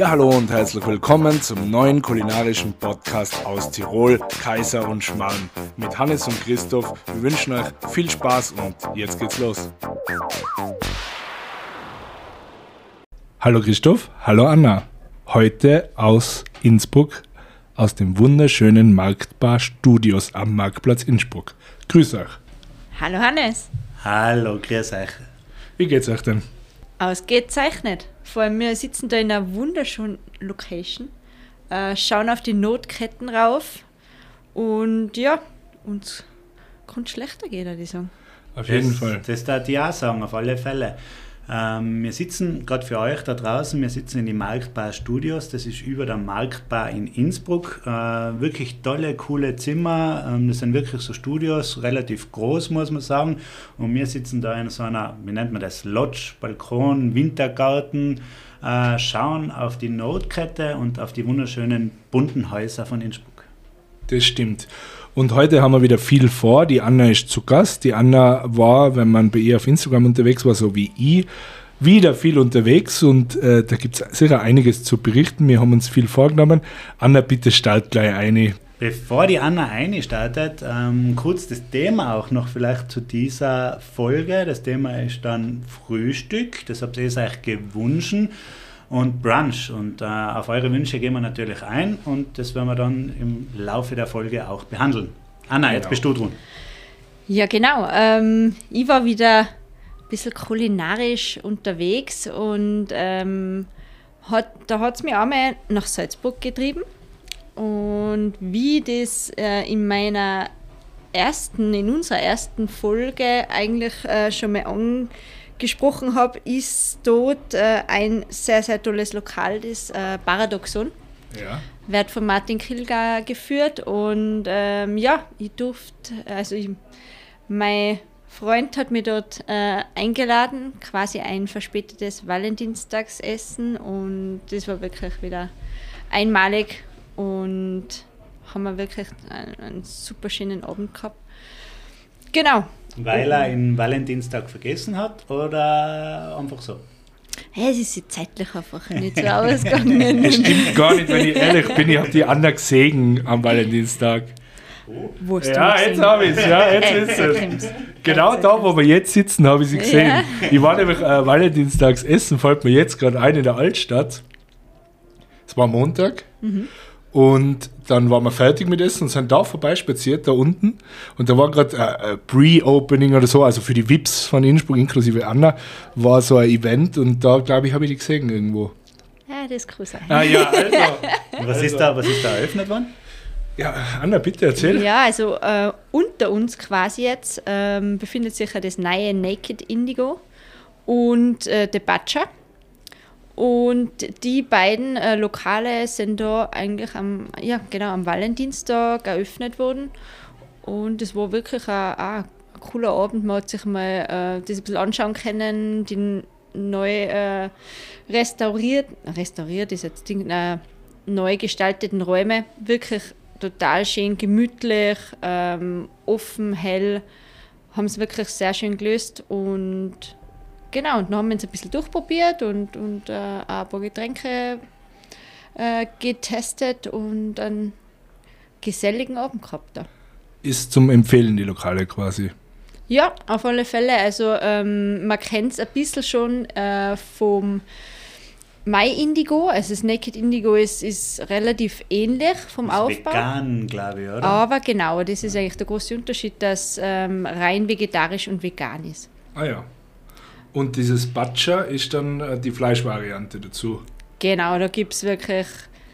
Ja, hallo und herzlich willkommen zum neuen kulinarischen Podcast aus Tirol, Kaiser und Schmarrn. Mit Hannes und Christoph. Wir wünschen euch viel Spaß und jetzt geht's los. Hallo Christoph, hallo Anna. Heute aus Innsbruck, aus dem wunderschönen Marktbar Studios am Marktplatz Innsbruck. Grüß euch. Hallo Hannes. Hallo, grüß euch. Wie geht's euch denn? Ausgezeichnet. Vor allem, wir sitzen da in einer wunderschönen Location, äh, schauen auf die Notketten rauf und ja, uns kann schlechter gehen, würde ich sagen. Auf jeden das, Fall. Das darf ich auch sagen, auf alle Fälle. Ähm, wir sitzen gerade für euch da draußen, wir sitzen in die Marktbar Studios, das ist über der Marktbar in Innsbruck. Äh, wirklich tolle, coole Zimmer, ähm, das sind wirklich so Studios, relativ groß muss man sagen. Und wir sitzen da in so einer, wie nennt man das, Lodge, Balkon, Wintergarten, äh, schauen auf die Notkette und auf die wunderschönen bunten Häuser von Innsbruck. Das stimmt. Und heute haben wir wieder viel vor. Die Anna ist zu Gast. Die Anna war, wenn man bei ihr auf Instagram unterwegs war, so wie ich, wieder viel unterwegs und äh, da gibt es sicher einiges zu berichten. Wir haben uns viel vorgenommen. Anna, bitte stalt gleich eine. Bevor die Anna einstartet, ähm, kurz das Thema auch noch vielleicht zu dieser Folge. Das Thema ist dann Frühstück, das habt ihr euch gewünscht und Brunch. Und äh, auf eure Wünsche gehen wir natürlich ein und das werden wir dann im Laufe der Folge auch behandeln. Anna, jetzt Genau. bist du dran. Ja, genau. Ähm, ich war wieder ein bisschen kulinarisch unterwegs und ähm, hat, da hat es mich einmal nach Salzburg getrieben. Und wie das äh, in meiner ersten, in unserer ersten Folge eigentlich äh, schon mal angesprochen habe, ist dort äh, ein sehr, sehr tolles Lokal, das äh, Paradoxon Ja. wird von Martin Kilger geführt und ähm, ja, ich durfte, also ich, mein Freund hat mich dort äh, eingeladen, quasi ein verspätetes Valentinstagsessen und das war wirklich wieder einmalig und haben wir wirklich einen, einen super schönen Abend gehabt. Genau. Weil er ihn Valentinstag vergessen hat oder einfach so? Hey, es ist zeitlich einfach nicht so ausgegangen. Das stimmt gar nicht, wenn ich ehrlich bin. Ich habe die Anna gesehen am Valentinstag. Wo hast du Ja, jetzt gesehen? habe ich es. Ja, jetzt ist es. Genau da, wo wir jetzt sitzen, habe ich sie gesehen. Ja. Ich war nämlich äh, Valentinstags essen, fällt mir jetzt gerade ein in der Altstadt. Es war Montag. Und dann waren wir fertig mit Essen und sind da vorbeispaziert, da unten. Und da war gerade äh, Pre-Opening oder so, also für die VIPs von Innsbruck, inklusive Anna, war so ein Event. Und da, glaube ich, habe ich die gesehen irgendwo. Ja, das kann sein. Ah ja, also. Was, ist da, was ist da eröffnet worden? Ja, Anna, bitte erzähl. Ja, also äh, unter uns quasi jetzt ähm, befindet sich ja das neue Naked Indigo und äh, The Butcher. Und die beiden äh, Lokale sind da eigentlich am, ja, genau, am Valentinstag eröffnet worden. Und es war wirklich ein, ein cooler Abend. Man hat sich mal äh, das ein bisschen anschauen können, die neu äh, restauriert, restauriert ist jetzt Ding, äh, neu gestalteten Räume. Wirklich total schön gemütlich, ähm, offen, hell. Haben es wirklich sehr schön gelöst und genau, und dann haben wir uns ein bisschen durchprobiert und, und äh, auch ein paar Getränke äh, getestet und einen geselligen Abend gehabt da. Ist zum Empfehlen, die Lokale quasi. Ja, auf alle Fälle. Also ähm, man kennt es ein bisschen schon äh, vom My Indigo. Also das Naked Indigo ist, ist relativ ähnlich vom Das Aufbau. Vegan, glaube ich, oder? Aber genau, das ist eigentlich der große Unterschied, dass ähm, rein vegetarisch und vegan ist. Ah ja. Und dieses Butcher ist dann äh, die Fleischvariante dazu. Genau, da gibt es wirklich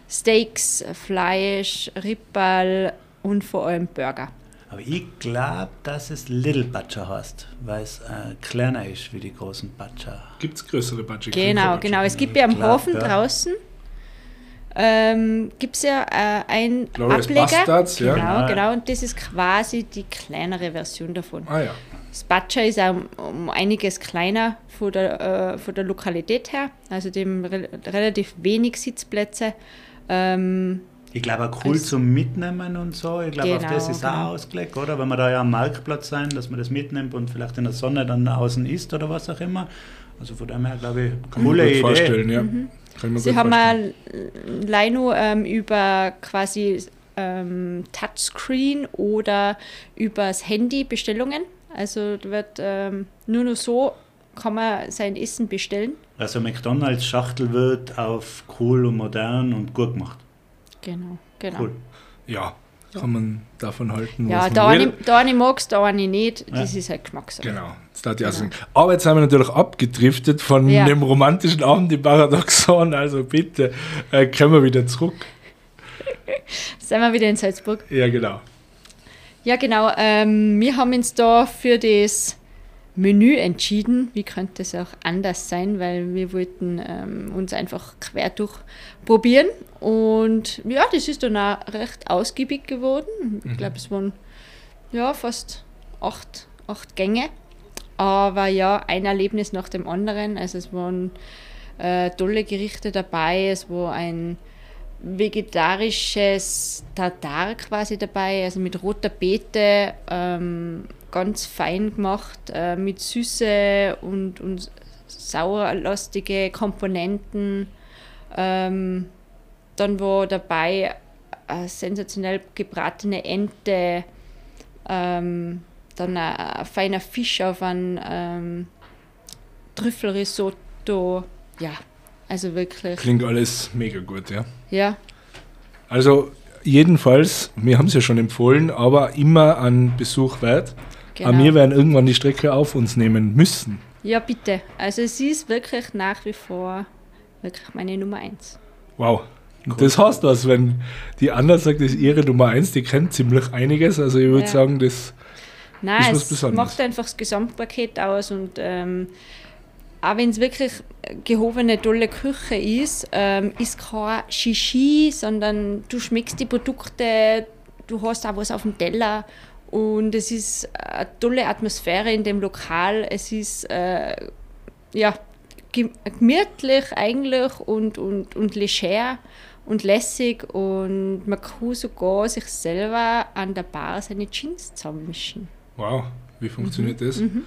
Steaks, Fleisch, Rippal und vor allem Burger. Aber ich glaube, dass es Little Butcher heißt, weil es äh, kleiner ist wie die großen Butcher. Gibt es größere Butcher? Genau, genau. Es gibt ja am Hafen ja. draußen ähm, gibt es ja äh, ein Glorious Ableger. Bastards, ja. genau, Genau. genau. Und das ist quasi die kleinere Version davon. Ah ja. Das Butcher ist auch um, einiges kleiner von der, äh, von der Lokalität her. Also dem re relativ wenig Sitzplätze. Ähm, Ich glaube auch cool zum Mitnehmen und so. Ich glaube, auf Genau, das ist genau. auch ausgelegt, oder? Wenn wir da ja am Marktplatz sein, dass man das mitnimmt und vielleicht in der Sonne dann außen isst oder was auch immer. Also von dem her, glaube ich, Kann man coole Idee. vorstellen, ja. Mhm. Kann ich mir Sie gut haben mal Leino ähm, über quasi ähm, Touchscreen oder übers Handy Bestellungen. Also wird ähm, nur noch so kann man sein Essen bestellen. Also McDonalds Schachtel wird auf cool und modern und gut gemacht. Genau, genau. Cool. Ja, kann man davon halten, Ja, was da man eine, da eine magst, da eine nicht. Ja. Das ist halt Geschmackssache. Genau, das ich auch sagen. Aber jetzt sind wir natürlich abgedriftet von Ja. dem romantischen Abend im Paradoxon. Also bitte, äh, kommen wir wieder zurück. Sind wir wieder in Salzburg. Ja, genau. Ja, genau. Ähm, wir haben uns da für das Menü entschieden. Wie könnte es auch anders sein, weil wir wollten ähm, uns einfach quer durch probieren. Und ja, das ist dann auch recht ausgiebig geworden. Ich glaube, es waren ja fast acht, acht Gänge. Aber ja, ein Erlebnis nach dem anderen. Also es waren äh, tolle Gerichte dabei. Es war ein vegetarisches Tartar quasi dabei, also mit roter Beete, ähm, ganz fein gemacht, äh, mit süße und, und sauerlastige Komponenten. Ähm, dann war dabei eine sensationell gebratene Ente, ähm, dann ein, ein feiner Fisch auf ein ähm, Trüffelrisotto. Ja, also wirklich. Klingt alles mega gut, ja. Ja, Also jedenfalls, wir haben es ja schon empfohlen, aber immer an Besuch wert. genau. Aber wir werden irgendwann die Strecke auf uns nehmen müssen. Ja, bitte. Also es ist wirklich nach wie vor wirklich meine Nummer eins. Wow. Und Das heißt was, wenn die Anna sagt, das ist ihre Nummer eins, die kennt ziemlich einiges. Also ich würde Ja. sagen, das Nein, Ist was es Besonderes. macht einfach das Gesamtpaket aus und ähm, auch wenn es wirklich gehobene, tolle Küche ist, ähm, ist kein Shishi, sondern du schmeckst die Produkte, du hast auch was auf dem Teller und es ist eine tolle Atmosphäre in dem Lokal. Es ist äh, ja, ge- gemütlich eigentlich und, und, und leger und lässig und man kann sogar sich selber an der Bar seine Jeans zusammenmischen. Wow, wie funktioniert das? Mhm.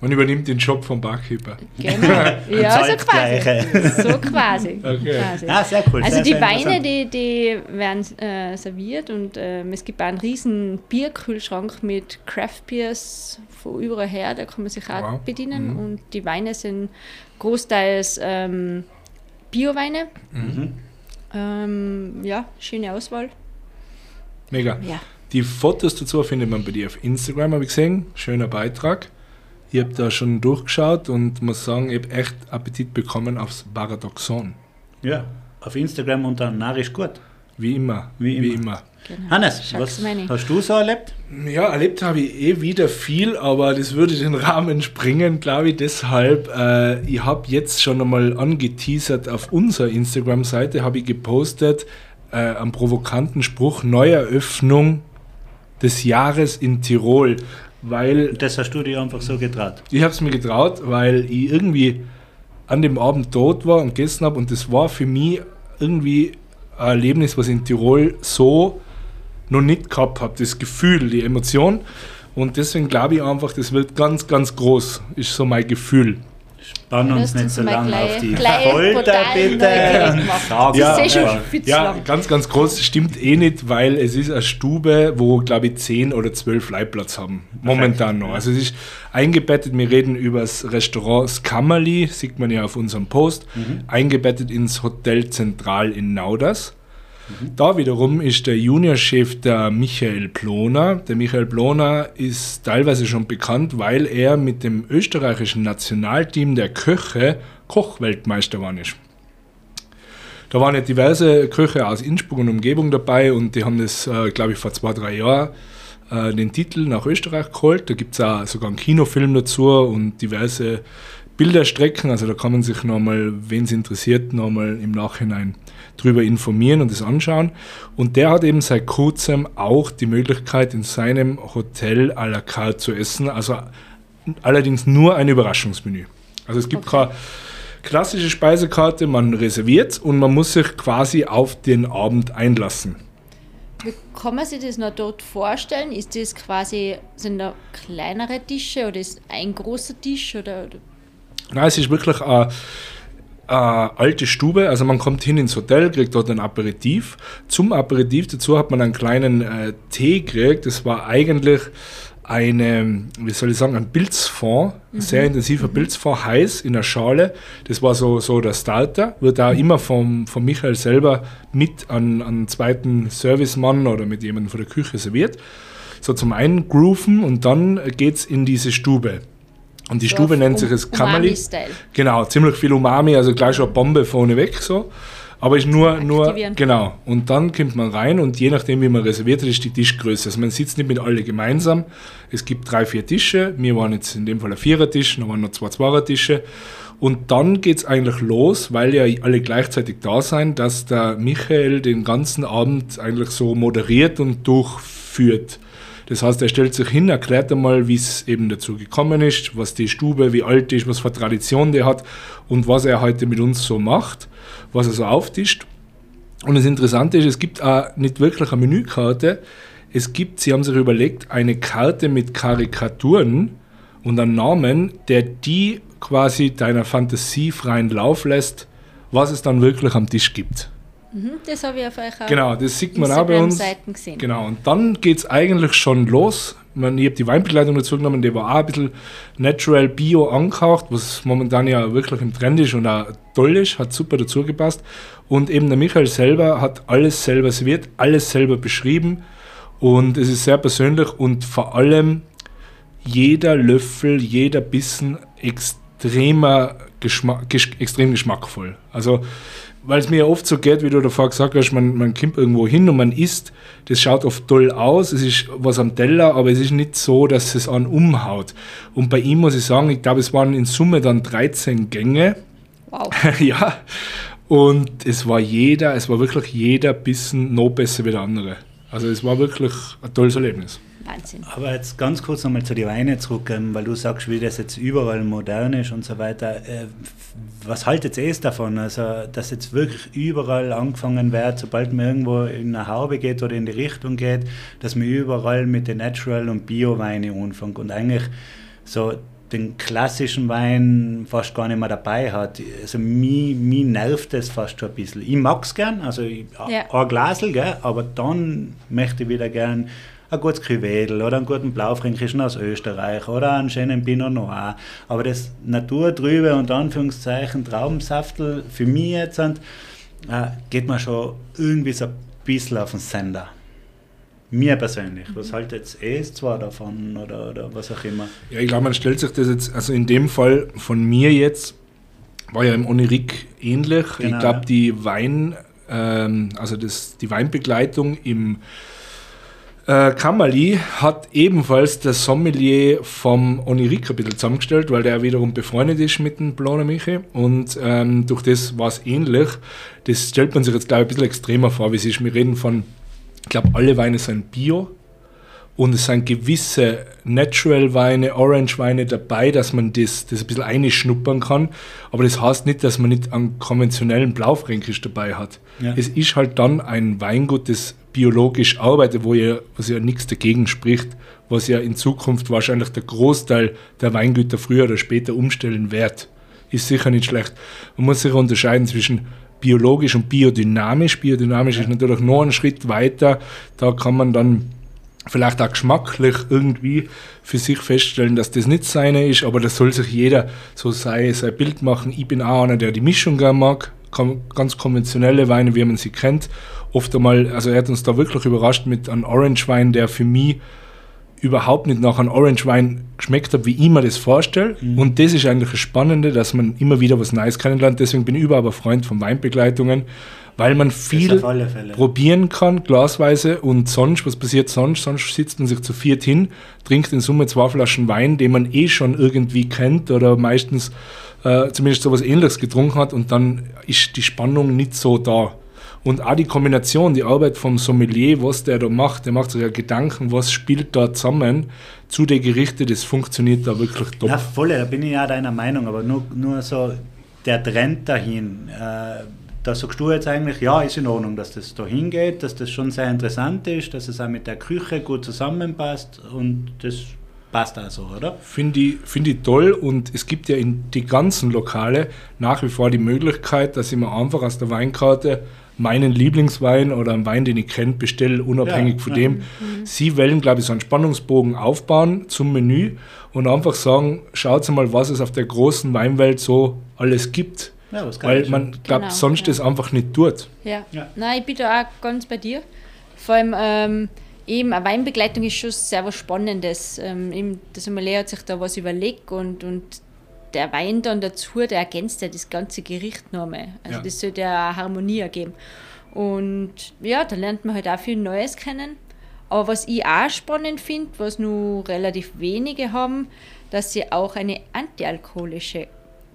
Man übernimmt den Job vom Barkeeper. Genau. Ja, so quasi. gleiche. So quasi. Okay. quasi. Ah, sehr cool. Also sehr, die sehr Weine, interessant. die, die werden äh, serviert und ähm, es gibt auch einen riesen Bierkühlschrank mit Craft Beers von überall her, da kann man sich auch Wow. bedienen Mhm. und die Weine sind großteils ähm, Bioweine. Mhm. Ähm, ja, schöne Auswahl. Mega. Ja. Die Fotos dazu findet man bei dir auf Instagram, habe ich gesehen. Schöner Beitrag. Ich habe da schon durchgeschaut und muss sagen, ich habe echt Appetit bekommen aufs Paradoxon. Ja, auf Instagram unter Narisch gut. Wie immer. Wie Wie immer. immer. Genau. Hannes, was hast du so erlebt? Ja, erlebt habe ich eh wieder viel, aber das würde den Rahmen springen, glaube ich. Deshalb, äh, ich habe jetzt schon einmal angeteasert auf unserer Instagram-Seite, habe ich gepostet, äh, einen provokanten Spruch, Neueröffnung des Jahres in Tirol, weil Das hast du dir einfach so getraut. ich habe es mir getraut, weil ich irgendwie an dem Abend dort war und gegessen habe und das war für mich irgendwie ein Erlebnis, was ich in Tirol so noch nicht gehabt habe. Das Gefühl, die Emotion. Und deswegen glaube ich einfach, das wird ganz, ganz groß, ist so mein Gefühl. Spannen uns nicht so lange auf die Folter, bitte. Das ist eh viel zu Ja, ganz, ganz groß. Stimmt eh nicht, weil es ist eine Stube, wo, glaube ich, 10 oder 12 Leihplatz haben. Momentan noch. ja. Also es ist eingebettet, wir reden über das Restaurant Skammerli, sieht man ja auf unserem Post, eingebettet ins Hotel Zentral in Nauders. Da wiederum ist der Juniorchef der Michael Ploner. Der Michael Ploner ist teilweise schon bekannt, weil er mit dem österreichischen Nationalteam der Köche Kochweltmeister geworden ist. Da waren ja diverse Köche aus Innsbruck und Umgebung dabei und die haben das, äh, glaube ich, vor zwei, drei Jahren äh, den Titel nach Österreich geholt. Da gibt es auch sogar einen Kinofilm dazu und diverse Bilderstrecken. Also da kann man sich nochmal, wenn es interessiert, nochmal im Nachhinein drüber informieren und das anschauen. Und der hat eben seit kurzem auch die Möglichkeit, in seinem Hotel à la carte zu essen. Also allerdings nur ein Überraschungsmenü. Also es gibt keine klassische Speisekarte, man reserviert und man muss sich quasi auf den Abend einlassen. Wie kann man sich das noch dort vorstellen? Ist das quasi, sind da kleinere Tische oder ist ein großer Tisch oder Nein, es ist wirklich ein, äh, alte Stube, also man kommt hin ins Hotel, kriegt dort ein Aperitif. Zum Aperitif dazu hat man einen kleinen äh, Tee gekriegt. Das war eigentlich eine, wie soll ich sagen, ein Pilzfond, mhm. sehr intensiver mhm. Pilzfond, heiß in der Schale. Das war so, so der Starter, wird da mhm. immer vom, von Michael selber mit an einen zweiten Servicemann oder mit jemandem von der Küche serviert. So zum einen grooven und dann geht es in diese Stube. Und die so Stube nennt sich das Kammerli. Genau, ziemlich viel Umami, also gleich schon eine Bombe vorne weg so. Aber ist nur, nur, genau. Und dann kommt man rein und je nachdem, wie man reserviert hat, ist die Tischgröße. Also man sitzt nicht mit alle gemeinsam. Es gibt drei, vier Tische. Wir waren jetzt in dem Fall ein Vierertisch, dann waren noch zwei Zweiertische. Und dann geht es eigentlich los, weil ja alle gleichzeitig da sind, dass der Michael den ganzen Abend eigentlich so moderiert und durchführt. Das heißt, er stellt sich hin, erklärt einmal, wie es eben dazu gekommen ist, was die Stube, wie alt ist, was für Tradition die hat und was er heute mit uns so macht, was er so auftischt. Und das Interessante ist, es gibt auch nicht wirklich eine Menükarte. Es gibt, sie haben sich überlegt, eine Karte mit Karikaturen und einen Namen, der die quasi deiner Fantasie freien Lauf lässt, was es dann wirklich am Tisch gibt. Mhm, das habe ich auf eurer Genau, das sieht man auch bei uns. Gesehen. Genau, und dann geht es eigentlich schon los. Ich, meine, ich habe die Weinbegleitung dazu genommen, die war auch ein bisschen natural bio angehaucht, was momentan ja wirklich im Trend ist und auch toll ist, hat super dazu gepasst. Und eben der Michael selber hat alles selber serviert, alles selber beschrieben und es ist sehr persönlich und vor allem jeder Löffel, jeder Bissen extremer Geschmack, extrem geschmackvoll. Also weil es mir oft so geht, wie du davor gesagt hast, man, man kommt irgendwo hin und man isst, das schaut oft toll aus, es ist was am Teller, aber es ist nicht so, dass es an umhaut. Und bei ihm muss ich sagen, ich glaube, es waren in Summe dann 13 Gänge. Wow. ja. Und es war jeder, es war wirklich jeder Bissen noch besser wie der andere. Also es war wirklich ein tolles Erlebnis. Wahnsinn. Aber jetzt ganz kurz nochmal zu den Weinen zurück, ähm, weil du sagst, wie das jetzt überall modern ist und so weiter. Äh, was haltet ihr davon? Also, dass jetzt wirklich überall angefangen wird, sobald man irgendwo in eine Haube geht oder in die Richtung geht, dass man überall mit den Natural- und Bio-Weinen anfängt und eigentlich so den klassischen Wein fast gar nicht mehr dabei hat. Also mich, mich nervt das fast schon ein bisschen. Ich mag es gern, also ich, ja. ein Glasel, gell, aber dann möchte ich wieder gern ein gutes Krivedel oder einen guten Blaufränkischen aus Österreich oder einen schönen Pinot Noir. Aber das Naturtrübe und Anführungszeichen Traubensaftel für mich jetzt äh, geht mir schon irgendwie so ein bisschen auf den Sender. Mir persönlich. Was haltet jetzt es zwar davon oder, oder was auch immer? Ja, ich glaube, man stellt sich das jetzt, also in dem Fall von mir jetzt, war ja im Onirik ähnlich. Genau, ich glaube, ja. die Wein, ähm, also das, die Weinbegleitung im äh, Kammerli hat ebenfalls der Sommelier vom Onirik ein bisschen zusammengestellt, weil der wiederum befreundet ist mit dem Blauner Michi und ähm, durch das war es ähnlich. Das stellt man sich jetzt, glaube ich, ein bisschen extremer vor, wie es ist. Wir reden von, ich glaube, alle Weine sind Bio und es sind gewisse Natural-Weine, Orange-Weine dabei, dass man das, das ein bisschen einschnuppern kann. Aber das heißt nicht, dass man nicht einen konventionellen Blaufränkisch dabei hat. Ja. Es ist halt dann ein Weingut, das biologisch arbeitet, wo ja, was ja nichts dagegen spricht, was ja in Zukunft wahrscheinlich der Großteil der Weingüter früher oder später umstellen wird. Ist sicher nicht schlecht. Man muss sich unterscheiden zwischen biologisch und biodynamisch. Biodynamisch ist natürlich noch einen Schritt weiter. Da kann man dann vielleicht auch geschmacklich irgendwie für sich feststellen, dass das nicht seine ist, aber das soll sich jeder so sei, sein Bild machen. Ich bin auch einer, der die Mischung gerne mag, ganz konventionelle Weine, wie man sie kennt. Oft einmal, also er hat uns da wirklich überrascht mit einem Orange-Wein, der für mich überhaupt nicht nach einem Orange-Wein geschmeckt hat, wie ich mir das vorstelle. Mhm. Und das ist eigentlich das Spannende, dass man immer wieder was Neues kennenlernt. Deswegen bin ich überhaupt ein Freund von Weinbegleitungen, weil man viel probieren kann, glasweise und sonst, was passiert sonst? Sonst sitzt man sich zu viert hin, trinkt in Summe zwei Flaschen Wein, den man eh schon irgendwie kennt oder meistens äh, zumindest so etwas ähnliches getrunken hat und dann ist die Spannung nicht so da. Und auch die Kombination, die Arbeit vom Sommelier, was der da macht, der macht sich ja Gedanken, was spielt da zusammen zu den Gerichten, das funktioniert da wirklich top. Ja, voll, da bin ich ja deiner Meinung, aber nur, nur so der Trend dahin. Äh, da sagst du jetzt eigentlich, ja, ist in Ordnung, dass das da hingeht, dass das schon sehr interessant ist, dass es auch mit der Küche gut zusammenpasst und das passt auch so, oder? Finde ich, find ich toll und es gibt ja in die ganzen Lokale nach wie vor die Möglichkeit, dass ich mir einfach aus der Weinkarte meinen Lieblingswein oder einen Wein, den ich kenne, bestelle, unabhängig Ja, von ja. dem. Sie wollen, glaube ich, so einen Spannungsbogen aufbauen zum Menü und einfach sagen, schaut mal, was es auf der großen Weinwelt so alles gibt. Ja, Weil man, glaube Genau, sonst ja. das einfach nicht tut. Ja. Ja. Nein, ich bin da auch ganz bei dir. Vor allem ähm, eben eine Weinbegleitung ist schon sehr was Spannendes. Ähm, eben, der Sommelier hat sich da was überlegt und, und der Wein dann dazu, der ergänzt ja das ganze Gericht nochmal. Also Ja. das sollte ja Harmonie ergeben. Und ja, da lernt man halt auch viel Neues kennen. Aber was ich auch spannend finde, was nur relativ wenige haben, dass sie auch eine antialkoholische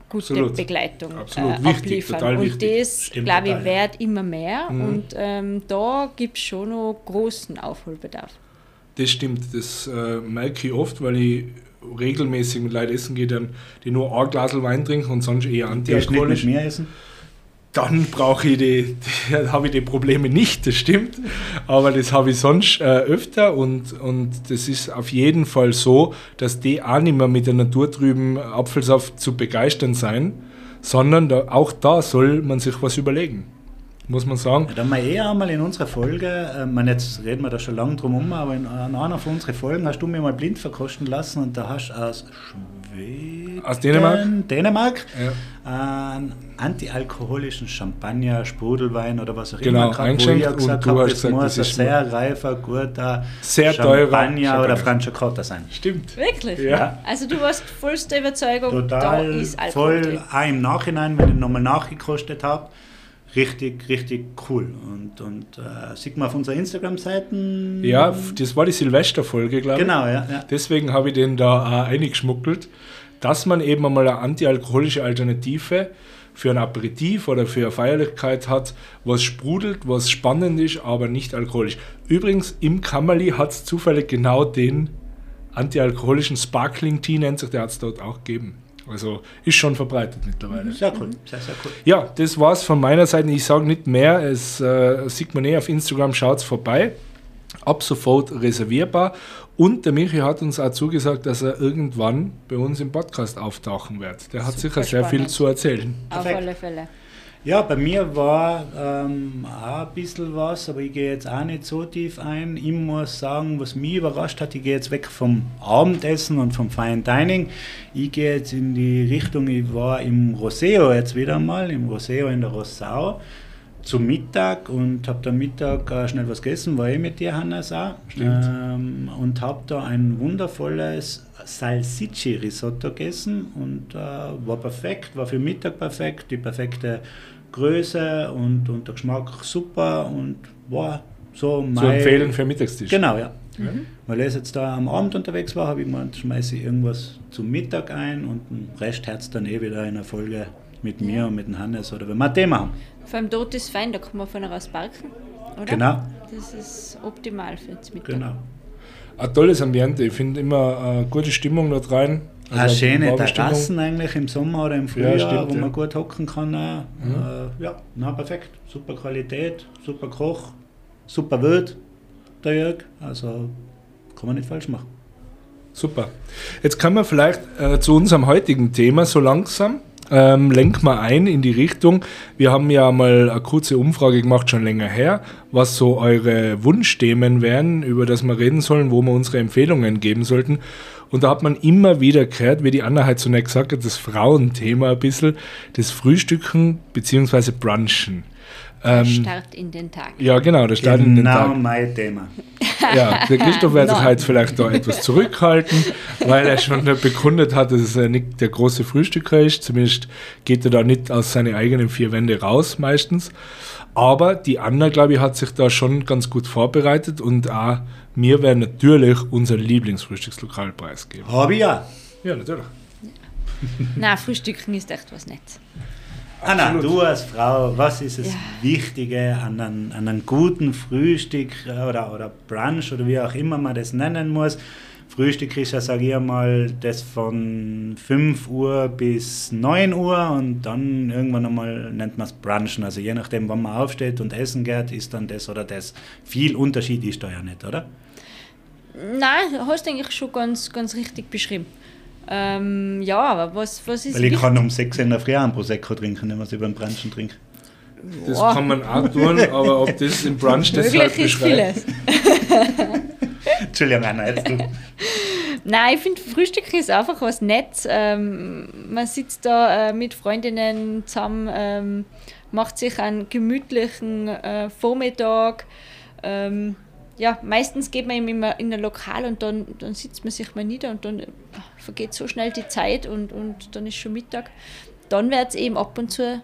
gute Absolut. Begleitung Absolut. äh, Wichtig, abliefern. und wichtig. das, glaube ich, wird immer mehr. Und ähm, da gibt es schon noch großen Aufholbedarf. Das stimmt, das äh, merke ich oft, weil ich regelmäßig mit Leuten essen gehe, dann, die nur ein Glas Wein trinken und sonst eher antialkoholisch. mir essen? Dann brauche ich die, die habe ich die Probleme nicht, das stimmt. Aber das habe ich sonst äh, öfter und, und das ist auf jeden Fall so, dass die auch nicht mehr mit der naturtrüben Apfelsaft zu begeistern sein, sondern da, auch da soll man sich was überlegen. Muss man sagen. Ja, da haben wir eh einmal in unserer Folge, äh, man, jetzt reden wir da schon lange drum herum, aber in, in einer von unseren Folgen hast du mir mal blind verkosten lassen und da hast du aus Schweden, Aus Dänemark? Dänemark Ja. einen antialkoholischen Champagner, Sprudelwein oder was auch Genau, immer gehabt, wo ich und gesagt du habe, hast das gesagt, muss das ein sehr reifer, guter Sehr Champagner Champagner. oder Franciacorta sein. Stimmt. Wirklich? Ja. Also du warst vollste Überzeugung, Total da ist Alkohol voll, drin. auch im Nachhinein, wenn ich nochmal nachgekostet habe, richtig, richtig cool. Und, und äh, sieht man auf unserer Instagram-Seiten. Ja, das war die Silvesterfolge, glaube ich. Genau, ja. ja. Deswegen habe ich den da auch eingeschmuggelt, dass man eben einmal eine antialkoholische Alternative für ein Aperitif oder für eine Feierlichkeit hat, was sprudelt, was spannend ist, aber nicht alkoholisch. Übrigens, im Kammerli hat es zufällig genau den antialkoholischen Sparkling Tea, nennt sich, der hat es dort auch gegeben. Also ist schon verbreitet mittlerweile. Sehr cool, sehr, sehr cool. Ja, das war's von meiner Seite. Ich sage nicht mehr. Es äh, sieht man eh auf Instagram, schaut's vorbei. Ab sofort reservierbar. Und der Michi hat uns auch zugesagt, dass er irgendwann bei uns im Podcast auftauchen wird. Der hat Super sicher sehr viel zu erzählen. Auf Perfekt. alle Fälle. Ja, bei mir war ähm, auch ein bisschen was, aber ich gehe jetzt auch nicht so tief ein. Ich muss sagen, was mich überrascht hat, ich gehe jetzt weg vom Abendessen und vom Fine Dining. Ich gehe jetzt in die Richtung, ich war im Roseo jetzt wieder mal, im Roseo in der Rossau zum Mittag und habe da Mittag äh, schnell was gegessen, war eh mit dir, Hannes, auch. Stimmt. Ähm, und habe da ein wundervolles Salsicci-Risotto gegessen und äh, war perfekt, war für Mittag perfekt, die perfekte Größe und, und der Geschmack super und war so mein... Zu empfehlen für Mittagstisch. Genau, ja. Weil ich jetzt da am Abend unterwegs war, habe ich gemeint, schmeiße ich irgendwas zum Mittag ein und den Rest hat dann eh wieder in der Folge mit mir und mit dem Hannes oder wenn wir ein Thema haben. Vor allem dort ist fein, da kann man von raus parken. Oder? Genau, Das ist optimal für das Mittag. genau. Ein tolles Ambiente. Ich finde immer eine gute Stimmung dort rein. Also Also schöne. Terrassen eigentlich im Sommer oder im Frühjahr, stimmt, wo ja. man gut hocken kann. auch. Äh, ja, na perfekt. Super Qualität, super Koch, super Wirt, der Jörg. Also kann man nicht falsch machen. Super. Jetzt kann man vielleicht äh, zu unserem heutigen Thema so langsam ähm, lenken wir ein in die Richtung. Wir haben ja mal eine kurze Umfrage gemacht, schon länger her, was so eure Wunschthemen wären, über das wir reden sollen, wo wir unsere Empfehlungen geben sollten. Und da hat man immer wieder gehört, wie die Anna halt nett gesagt hat, das Frauenthema ein bisschen, das Frühstücken bzw. Brunchen. Ähm, Start in den Tag. ja, genau, der Start in den genau Tag. mein Thema. Ja, der Christoph wird sich halt vielleicht da etwas zurückhalten, weil er schon bekundet hat, dass er nicht der große Frühstücker ist. Zumindest geht er da nicht aus seinen eigenen vier Wände raus meistens. Aber die Anna, glaube ich, hat sich da schon ganz gut vorbereitet und auch mir werden natürlich unser Lieblingsfrühstückslokal preisgeben. Habe ich ja. Ja, natürlich. Nein, Frühstücken ist echt was Nettes. Anna, Absolut. du als Frau, was ist das Ja. Wichtige an einem, an einem guten Frühstück äh, oder, oder Brunch oder wie auch immer man das nennen muss? Frühstück ist ja, sage ich einmal, das von 5 Uhr bis 9 Uhr und dann irgendwann einmal nennt man es Brunchen. Also je nachdem, wann man aufsteht und essen geht, ist dann das oder das. Viel Unterschied ist da ja nicht, oder? Nein, hast du eigentlich schon ganz, ganz richtig beschrieben. Ähm, ja, aber was, was ist Weil ich kann um 6 in der Früh einen Prosecco trinken, wenn man es über den Brunchen trinkt. Das Boah. kann man auch tun, aber ob das im Brunch das halt Möglich ist beschreibt. vieles. Entschuldigung, Anna, jetzt du. Nein, ich finde, Frühstück ist einfach was Nettes. Ähm, man sitzt da äh, mit Freundinnen zusammen, ähm, macht sich einen gemütlichen äh, Vormittag. Ähm, ja, meistens geht man eben immer in ein Lokal und dann, dann sitzt man sich mal nieder und dann äh, vergeht so schnell die Zeit und, und dann ist schon Mittag. Dann wird es eben ab und zu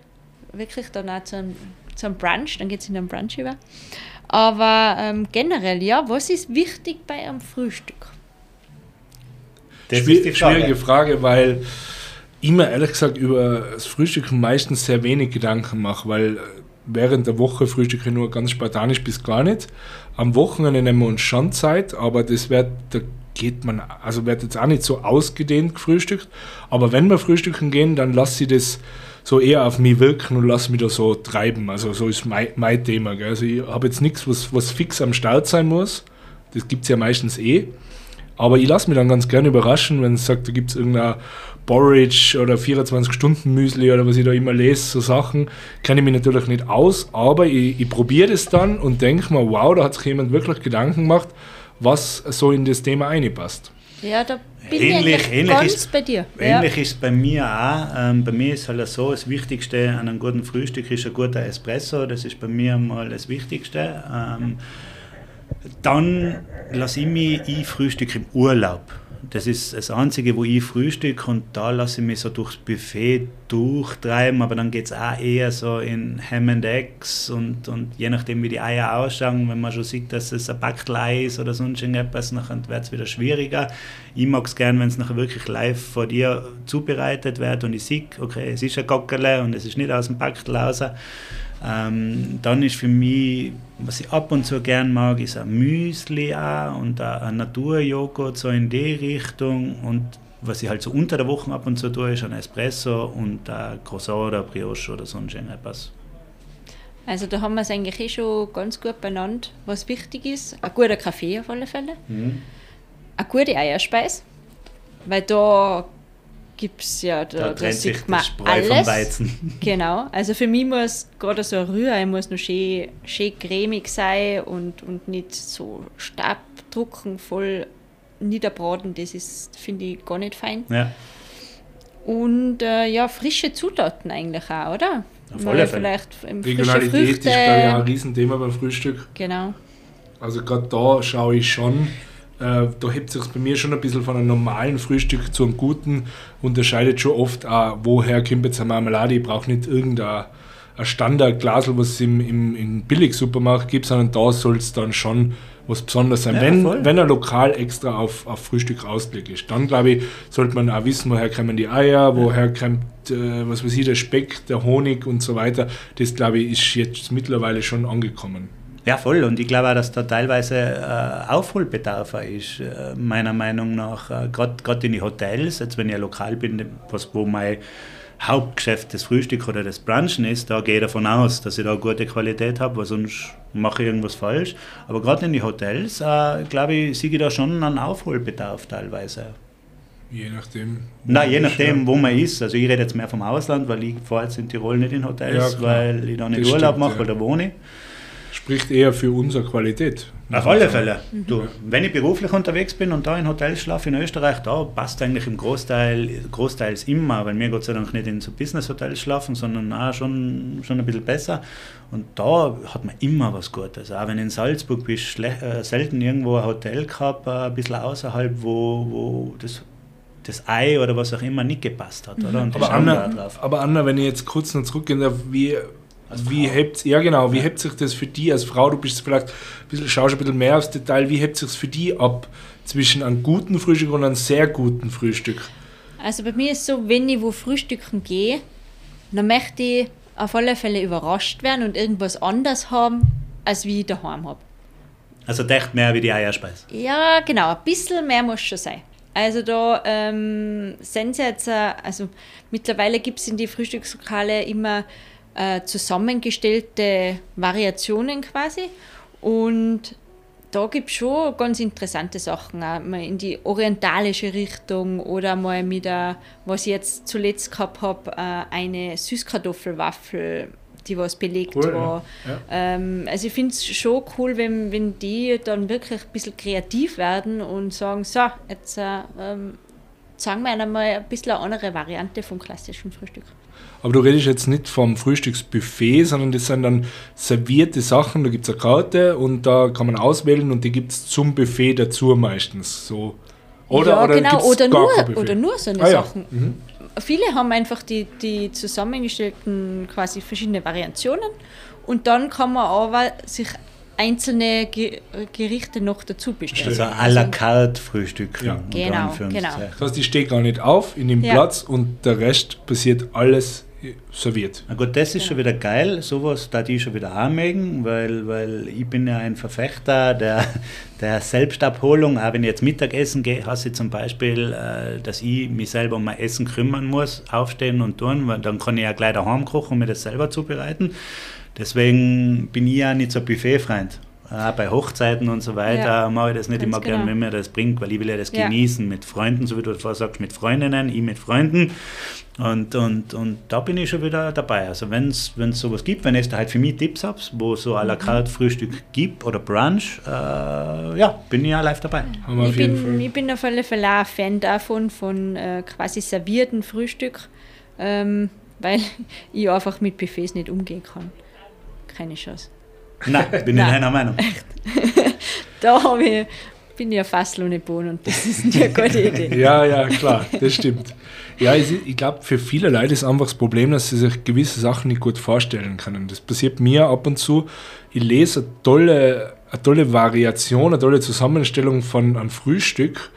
wirklich dann auch zu einem, zu einem Brunch, dann geht es in einen Brunch über. Aber ähm, generell, ja, was ist wichtig bei einem Frühstück? Das Schwier ist die Frage. Schwierige Frage, weil ich mir ehrlich gesagt über das Frühstück meistens sehr wenig Gedanken mache, weil äh, während der Woche frühstücke ich nur ganz spartanisch bis gar nicht. Am Wochenende nehmen wir uns schon Zeit, aber das wird, da geht man, also wird jetzt auch nicht so ausgedehnt gefrühstückt. Aber wenn wir frühstücken gehen, dann lasse ich das so eher auf mich wirken und lasse mich da so treiben. Also so ist mein, mein Thema. Gell? Also ich habe jetzt nichts, was, was fix am Start sein muss. Das gibt es ja meistens eh. Aber ich lasse mich dann ganz gerne überraschen, wenn es sagt, da gibt es irgendein Porridge oder 24-Stunden-Müsli oder was ich da immer lese, so Sachen, kenne ich mich natürlich nicht aus, aber ich, ich probiere das dann und denke mir, wow, da hat sich jemand wirklich Gedanken gemacht, was so in das Thema reinpasst. Ja, da bin Ähnlich- ich ähnlich ganz ist- bei dir. Ähnlich ist es bei mir auch. Ähm, bei mir ist halt so, das Wichtigste an einem guten Frühstück ist ein guter Espresso. Das ist bei mir mal das Wichtigste. Ähm, dann lasse ich mich ich Frühstück im Urlaub. Das ist das Einzige, wo ich frühstück und da lasse ich mich so durchs Buffet durchtreiben, aber dann geht es auch eher so in Ham and Eggs und, und je nachdem wie die Eier ausschauen, wenn man schon sieht, dass es ein Backtelei ist oder sonst irgendetwas, dann wird es wieder schwieriger. Ich mag es gern, wenn es nachher wirklich live vor dir zubereitet wird und ich sehe, okay, es ist ein Gockerle und es ist nicht aus dem Backtel raus. Ähm, dann ist für mich, was ich ab und zu gern mag, ist ein Müsli auch und ein, ein Naturjoghurt so in die Richtung und was ich halt so unter der Woche ab und zu tue, ist ein Espresso und ein Croissant oder Brioche oder sonst irgendetwas. Also da haben wir es eigentlich eh schon ganz gut benannt, was wichtig ist. Ein guter Kaffee auf alle Fälle. Eine gute Eierspeise, weil da gibt es ja, da, Da da, trennt sich sieht man das Spreu vom alles. Weizen. Genau, also für mich muss gerade so ein Rührei muss noch schön, schön cremig sein und, und nicht so stabdrucken, voll niederbraten, das ist, finde ich, gar nicht fein. Ja. Und äh, ja, frische Zutaten eigentlich auch, oder? Auf Mal alle Fälle. Vielleicht Regionalität Früchte. ist, glaube ich, auch ein Riesenthema beim Frühstück. Genau. Also gerade da schaue ich schon, äh, da hebt sich bei mir schon ein bisschen von einem normalen Frühstück zu einem guten, unterscheidet schon oft auch, woher kommt jetzt eine Marmelade. Ich brauche nicht irgendein ein Standardglasel, was es im, im, im Billigsupermarkt gibt, sondern da soll es dann schon was Besonderes sein. Ja, wenn, voll. wenn ein Lokal extra auf, auf Frühstück ausgelegt ist, dann glaube ich, sollte man auch wissen, woher kommen die Eier, woher kommt, äh, was weiß ich, der Speck, der Honig und so weiter. Das glaube ich, ist jetzt mittlerweile schon angekommen. Ja, voll. Und ich glaube auch, dass da teilweise äh, Aufholbedarf ist, äh, meiner Meinung nach. Äh, Gerade in die Hotels, jetzt wenn ich Lokal bin, was, wo mein Hauptgeschäft das Frühstück oder das Brunchen ist, da gehe ich davon aus, dass ich da eine gute Qualität habe, weil sonst mache ich irgendwas falsch. Aber gerade in die Hotels, äh, glaube ich, sehe ich da schon einen Aufholbedarf teilweise. Je nachdem. Nein, je nachdem, wo man ist. Also ich rede jetzt mehr vom Ausland, weil ich fahre jetzt in Tirol nicht in Hotels, Ja, weil ich da nicht Das Urlaub stimmt, mache, ja. weil da wohne ich. Spricht eher für unsere Qualität. Auf alle Fälle. Du, wenn ich beruflich unterwegs bin und da in Hotels schlafe in Österreich, da passt eigentlich im Großteil, großteils immer, weil wir Gott sei Dank nicht in so Business-Hotels schlafen, sondern auch schon, schon ein bisschen besser. Und da hat man immer was Gutes. Auch wenn in Salzburg bist, äh, selten irgendwo ein Hotel gehabt, äh, ein bisschen außerhalb, wo, wo das, das Ei oder was auch immer nicht gepasst hat. Oder? Und die Aber Anna, drauf. aber Anna, wenn ich jetzt kurz noch zurückgehen darf, wie, wie hebt ja genau, wie hebt sich das für die als Frau, du bist vielleicht ein bisschen, schaust ein bisschen mehr aufs Detail, wie hebt sich für die ab zwischen einem guten Frühstück und einem sehr guten Frühstück? Also bei mir ist so, wenn ich wo frühstücken gehe, dann möchte ich auf alle Fälle überrascht werden und irgendwas anders haben, als wie ich daheim habe. Also echt mehr wie die Eierspeise. Ja, genau, ein bisschen mehr muss schon sein. Also da ähm, sind sie jetzt, äh, also mittlerweile gibt es in die Frühstückslokale immer äh, zusammengestellte Variationen quasi und da gibt es schon ganz interessante Sachen, auch mal in die orientalische Richtung oder mal mit der, was ich jetzt zuletzt gehabt habe, äh, eine Süßkartoffelwaffel, die was belegt Cool, war. ja. Ja. Ähm, also ich finde es schon cool, wenn, wenn die dann wirklich ein bisschen kreativ werden und sagen, so, jetzt äh, ähm, sagen wir einmal ein bisschen eine andere Variante vom klassischen Frühstück. Aber du redest jetzt nicht vom Frühstücksbuffet, sondern das sind dann servierte Sachen, da gibt es eine Karte und da kann man auswählen und die gibt es zum Buffet dazu meistens. So. Oder, ja, oder genau, oder nur, oder nur so eine Ah, ja. Sachen. Mhm. Viele haben einfach die, die zusammengestellten quasi verschiedene Variationen und dann kann man aber sich einzelne Ge Gerichte noch dazu bestellen. Also à la carte Frühstück. Ja. Genau, Anführungszeichen. Das heißt, ich stehe gar nicht auf, ich nehme Ja. Platz und der Rest passiert alles serviert. Na gut, das ist schon Genau. wieder geil. Sowas da ich schon wieder anmelden, weil, weil ich bin ja ein Verfechter der, der Selbstabholung. Auch wenn ich jetzt Mittagessen gehe, hasse ich zum Beispiel, äh, dass ich mich selber um mein Essen kümmern muss, aufstehen und tun, weil dann kann ich ja gleich daheim kochen und mir das selber zubereiten. Deswegen bin ich ja nicht so ein Buffet-Freund. Auch bei Hochzeiten und so weiter Ja, mache ich das nicht immer gern, genau. wenn mir das bringt, weil ich will ja das Ja. genießen mit Freunden, so wie du vorher sagst, mit Freundinnen, ich mit Freunden. Und, und, und da bin ich schon wieder dabei. Also wenn es sowas gibt, wenn es da halt für mich Tipps habt, wo so à la Mhm. carte Frühstück gibt oder Brunch, äh, ja, bin ich ja live dabei. Ich bin, ich bin auf alle Fälle auch ein Fan davon, von äh, quasi servierten Frühstück, ähm, weil ich einfach mit Buffets nicht umgehen kann. Keine Chance. Nein, bin ich Nein. deiner Meinung. Da hab ich, bin ich ja fast ohne Bohnen und das ist nicht eine gute Idee. Ja, ja, klar, das stimmt. Ja, ich, ich glaube, für viele Leute ist einfach das Problem, dass sie sich gewisse Sachen nicht gut vorstellen können. Das passiert mir ab und zu. Ich lese eine tolle, eine tolle Variation, eine tolle Zusammenstellung von einem Frühstück,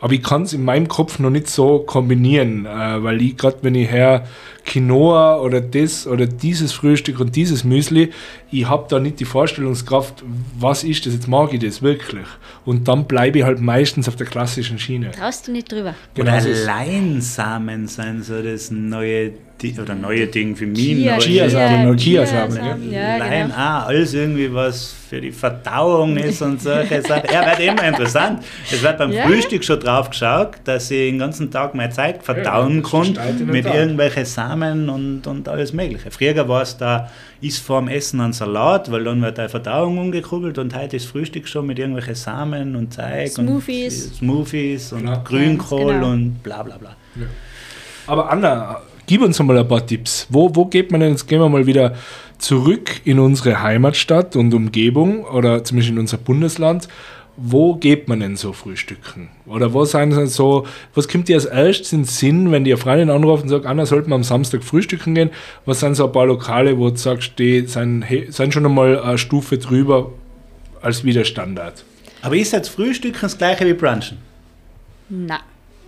aber ich kann es in meinem Kopf noch nicht so kombinieren, äh, weil ich gerade, wenn ich her Quinoa oder das oder dieses Frühstück und dieses Müsli, ich habe da nicht die Vorstellungskraft, was ist das, jetzt mag ich das wirklich. Und dann bleibe ich halt meistens auf der klassischen Schiene. Traust du nicht drüber? Genau oder. Leinsamen sind so das neue, Oder neue Ding für mich. Chia- Neue- Chiasamen oder Chiasamen, Chiasamen, Ja, Ja, Lein genau. auch, alles irgendwie was für die Verdauung ist und solche Sachen. Ja, wird immer interessant. Es wird beim Ja, Frühstück schon drauf geschaut, dass ich den ganzen Tag meine Zeit verdauen das kann mit irgendwelchen Samen und, und alles Mögliche. Früher war es da, ist vorm Essen ein Salat, weil dann wird die Verdauung umgekurbelt und heute ist Frühstück schon mit irgendwelchen Samen und Teig Smoothies. und Smoothies und Ja. Grünkohl genau. und bla bla bla. Aber Anna, gib uns mal ein paar Tipps. Wo, wo geht man denn, jetzt gehen wir mal wieder zurück in unsere Heimatstadt und Umgebung oder zumindest in unser Bundesland. Wo geht man denn so frühstücken? Oder was sind denn so, was kommt dir als erstes in den Sinn, wenn die eine Freundin anruft und sagt, Anna, sollten wir am Samstag frühstücken gehen? Was sind so ein paar Lokale, wo du sagst, die sind, sind schon einmal eine Stufe drüber als wie der Standard? Aber ist jetzt Frühstücken das gleiche wie Brunchen? Nein.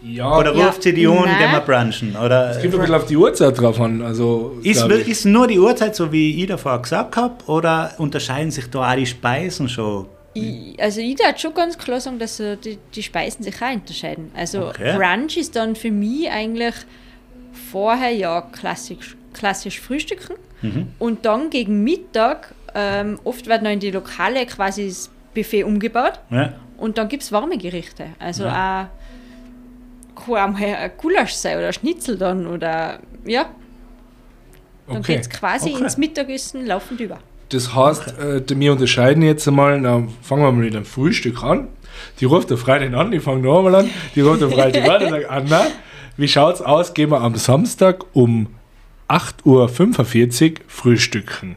Ja, Oder Ja, ruft sie die nein. gehen wir brunchen? Oder es kommt ein bisschen auf die Uhrzeit drauf an. Also, ist, ist nur die Uhrzeit, so wie ich davor gesagt habe, oder unterscheiden sich da auch die Speisen schon? Ich, also ich würde schon ganz klar sagen, dass so die, die Speisen sich auch unterscheiden. Also Okay. Brunch ist dann für mich eigentlich vorher ja klassisch, klassisch frühstücken Mhm. und dann gegen Mittag, ähm, oft wird noch in die Lokale quasi das Buffet umgebaut Ja. und dann gibt es warme Gerichte. Also Ja. auch kann auch mal ein Gulasch sein oder Schnitzel dann oder ja, dann Okay. geht es quasi Okay. ins Mittagessen laufend über. Das heißt, äh, wir unterscheiden jetzt einmal, na, fangen wir mal mit dem Frühstück an. Die ruft der Freundin an, ich fange noch einmal an. Die ruft der Freundin an und sagt, Anna, wie schaut's aus? Gehen wir am Samstag um 8.45 Uhr frühstücken.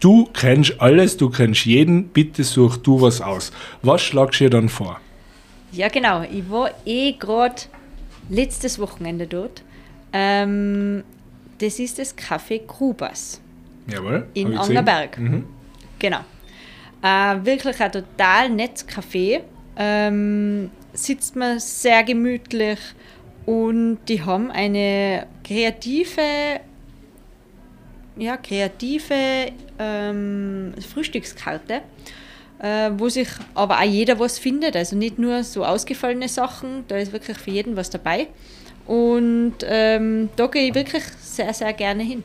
Du kennst alles, du kennst jeden, bitte such du was aus. Was schlagst du dir dann vor? Ja, genau. Ich war eh gerade letztes Wochenende dort. Ähm, das ist das Café Grubers Jawohl. in. Angerberg. Mhm. Genau. Äh, wirklich ein total nettes Café. Ähm, sitzt man sehr gemütlich und die haben eine kreative, ja, kreative ähm, Frühstückskarte, äh, wo sich aber auch jeder was findet. Also nicht nur so ausgefallene Sachen, da ist wirklich für jeden was dabei. Und ähm, da gehe ich wirklich sehr, sehr gerne hin.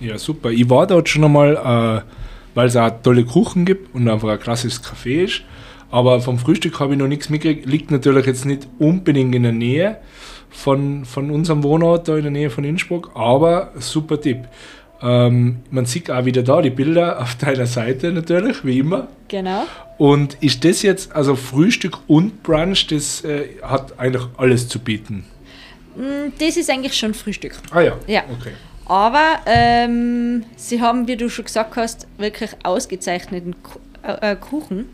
Ja, super. Ich war dort schon einmal, äh, weil es auch tolle Kuchen gibt und einfach ein klassisches Café ist. Aber vom Frühstück habe ich noch nichts mitgekriegt. Liegt natürlich jetzt nicht unbedingt in der Nähe von, von unserem Wohnort, da in der Nähe von Innsbruck, aber super Tipp. Ähm, man sieht auch wieder da die Bilder auf deiner Seite natürlich, wie immer. Genau. Und ist das jetzt, also Frühstück und Brunch, das äh, hat eigentlich alles zu bieten? Mm, Das ist eigentlich schon Frühstück. Ah ja, Ja. okay. Aber ähm, sie haben, wie du schon gesagt hast, wirklich ausgezeichneten äh, äh, Kuchen.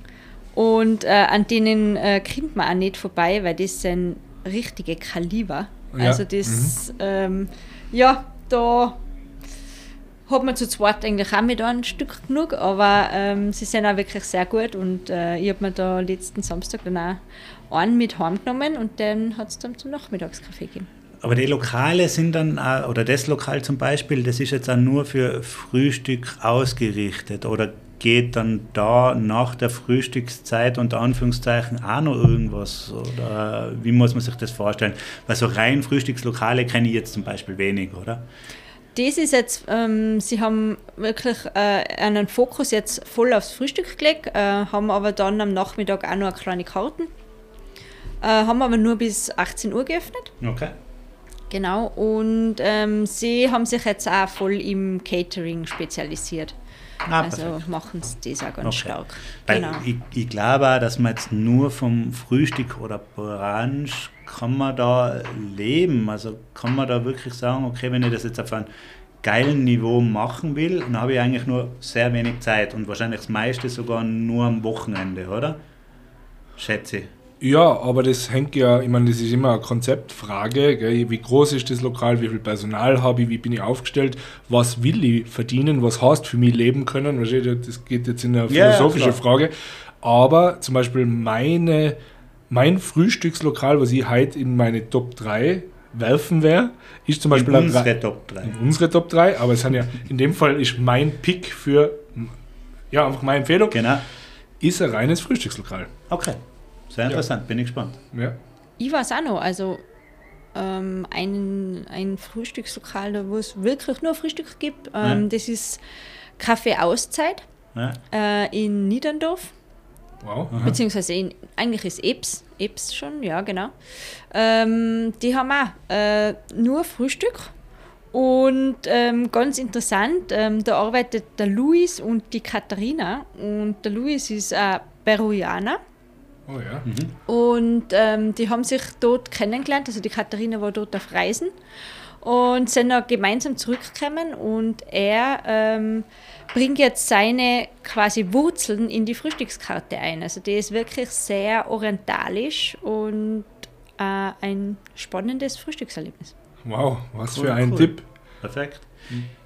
Und äh, an denen äh, kommt man auch nicht vorbei, weil das sind richtige Kaliber. Ja. Also das, ähm, ja, da hat man zu zweit eigentlich auch mit ein Stück genug, aber ähm, sie sind auch wirklich sehr gut und äh, ich habe mir da letzten Samstag dann auch einen mit heimgenommen und den hat es dann zum Nachmittagskaffee gegeben. Aber die Lokale sind dann, auch, oder das Lokal zum Beispiel, das ist jetzt auch nur für Frühstück ausgerichtet oder geht dann da nach der Frühstückszeit unter Anführungszeichen auch noch irgendwas? Oder wie muss man sich das vorstellen? Weil so rein Frühstückslokale kenne ich jetzt zum Beispiel wenig, oder? Das ist jetzt, ähm, sie haben wirklich äh, einen Fokus jetzt voll aufs Frühstück gelegt, äh, haben aber dann am Nachmittag auch noch eine kleine Karten. Äh, haben aber nur bis 18 Uhr geöffnet. Okay. Genau. Und ähm, sie haben sich jetzt auch voll im Catering spezialisiert. Ah, also machen sie das auch ganz Okay. stark. Genau. ich, ich glaube auch, dass man jetzt nur vom Frühstück oder Brunch kann man da leben. Also kann man da wirklich sagen, okay, wenn ich das jetzt auf einem geilen Niveau machen will, dann habe ich eigentlich nur sehr wenig Zeit und wahrscheinlich das meiste sogar nur am Wochenende, oder? Schätze ich. Ja, aber das hängt ja, ich meine, das ist immer eine Konzeptfrage. Gell? Wie groß ist das Lokal, wie viel Personal habe ich, wie bin ich aufgestellt, was will ich verdienen, was heißt für mich leben können. Das geht jetzt in eine Ja, ja, philosophische klar. Frage. Aber zum Beispiel meine, mein Frühstückslokal, was ich heute in meine Top 3 werfen werde, ist zum Beispiel Ra- unsere Top 3. in unsere Top 3, aber es sind ja, in dem Fall ist mein Pick für, ja, einfach meine Empfehlung, Genau. ist ein reines Frühstückslokal. Okay. Sehr interessant, bin ich gespannt. Ja. Ich weiß auch noch, also ähm, ein, ein Frühstückslokal, wo es wirklich nur Frühstück gibt, ähm, Ja. das ist Kaffee Auszeit Ja. äh, in Niederndorf. Wow. Beziehungsweise in, eigentlich ist Eps, Eps schon, ja genau. Ähm, die haben auch äh, nur Frühstück und ähm, ganz interessant, ähm, da arbeitet der Luis und die Katharina und der Luis ist ein Peruaner Oh ja. und ähm, die haben sich dort kennengelernt, also die Katharina war dort auf Reisen und sind dann gemeinsam zurückgekommen und er ähm, bringt jetzt seine quasi Wurzeln in die Frühstückskarte ein. Also die ist wirklich sehr orientalisch und äh, ein spannendes Frühstückserlebnis. Wow, was Cool, für ein cool. Tipp. Perfekt.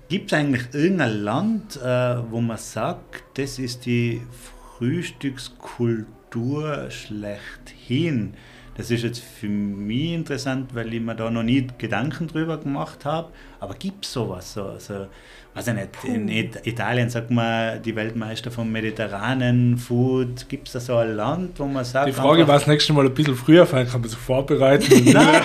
Gibt es eigentlich irgendein Land, äh, wo man sagt, das ist die Frühstückskultur schlechthin? Das ist jetzt für mich interessant, weil ich mir da noch nie Gedanken drüber gemacht habe. Aber gibt es sowas? So, so, weiß ich nicht, in It Italien sagt man die Weltmeister vom mediterranen Food. Gibt es da so ein Land, wo man sagt. Die Frage war das nächste Mal ein bisschen früher, vielleicht kann man sich vorbereiten. Nein,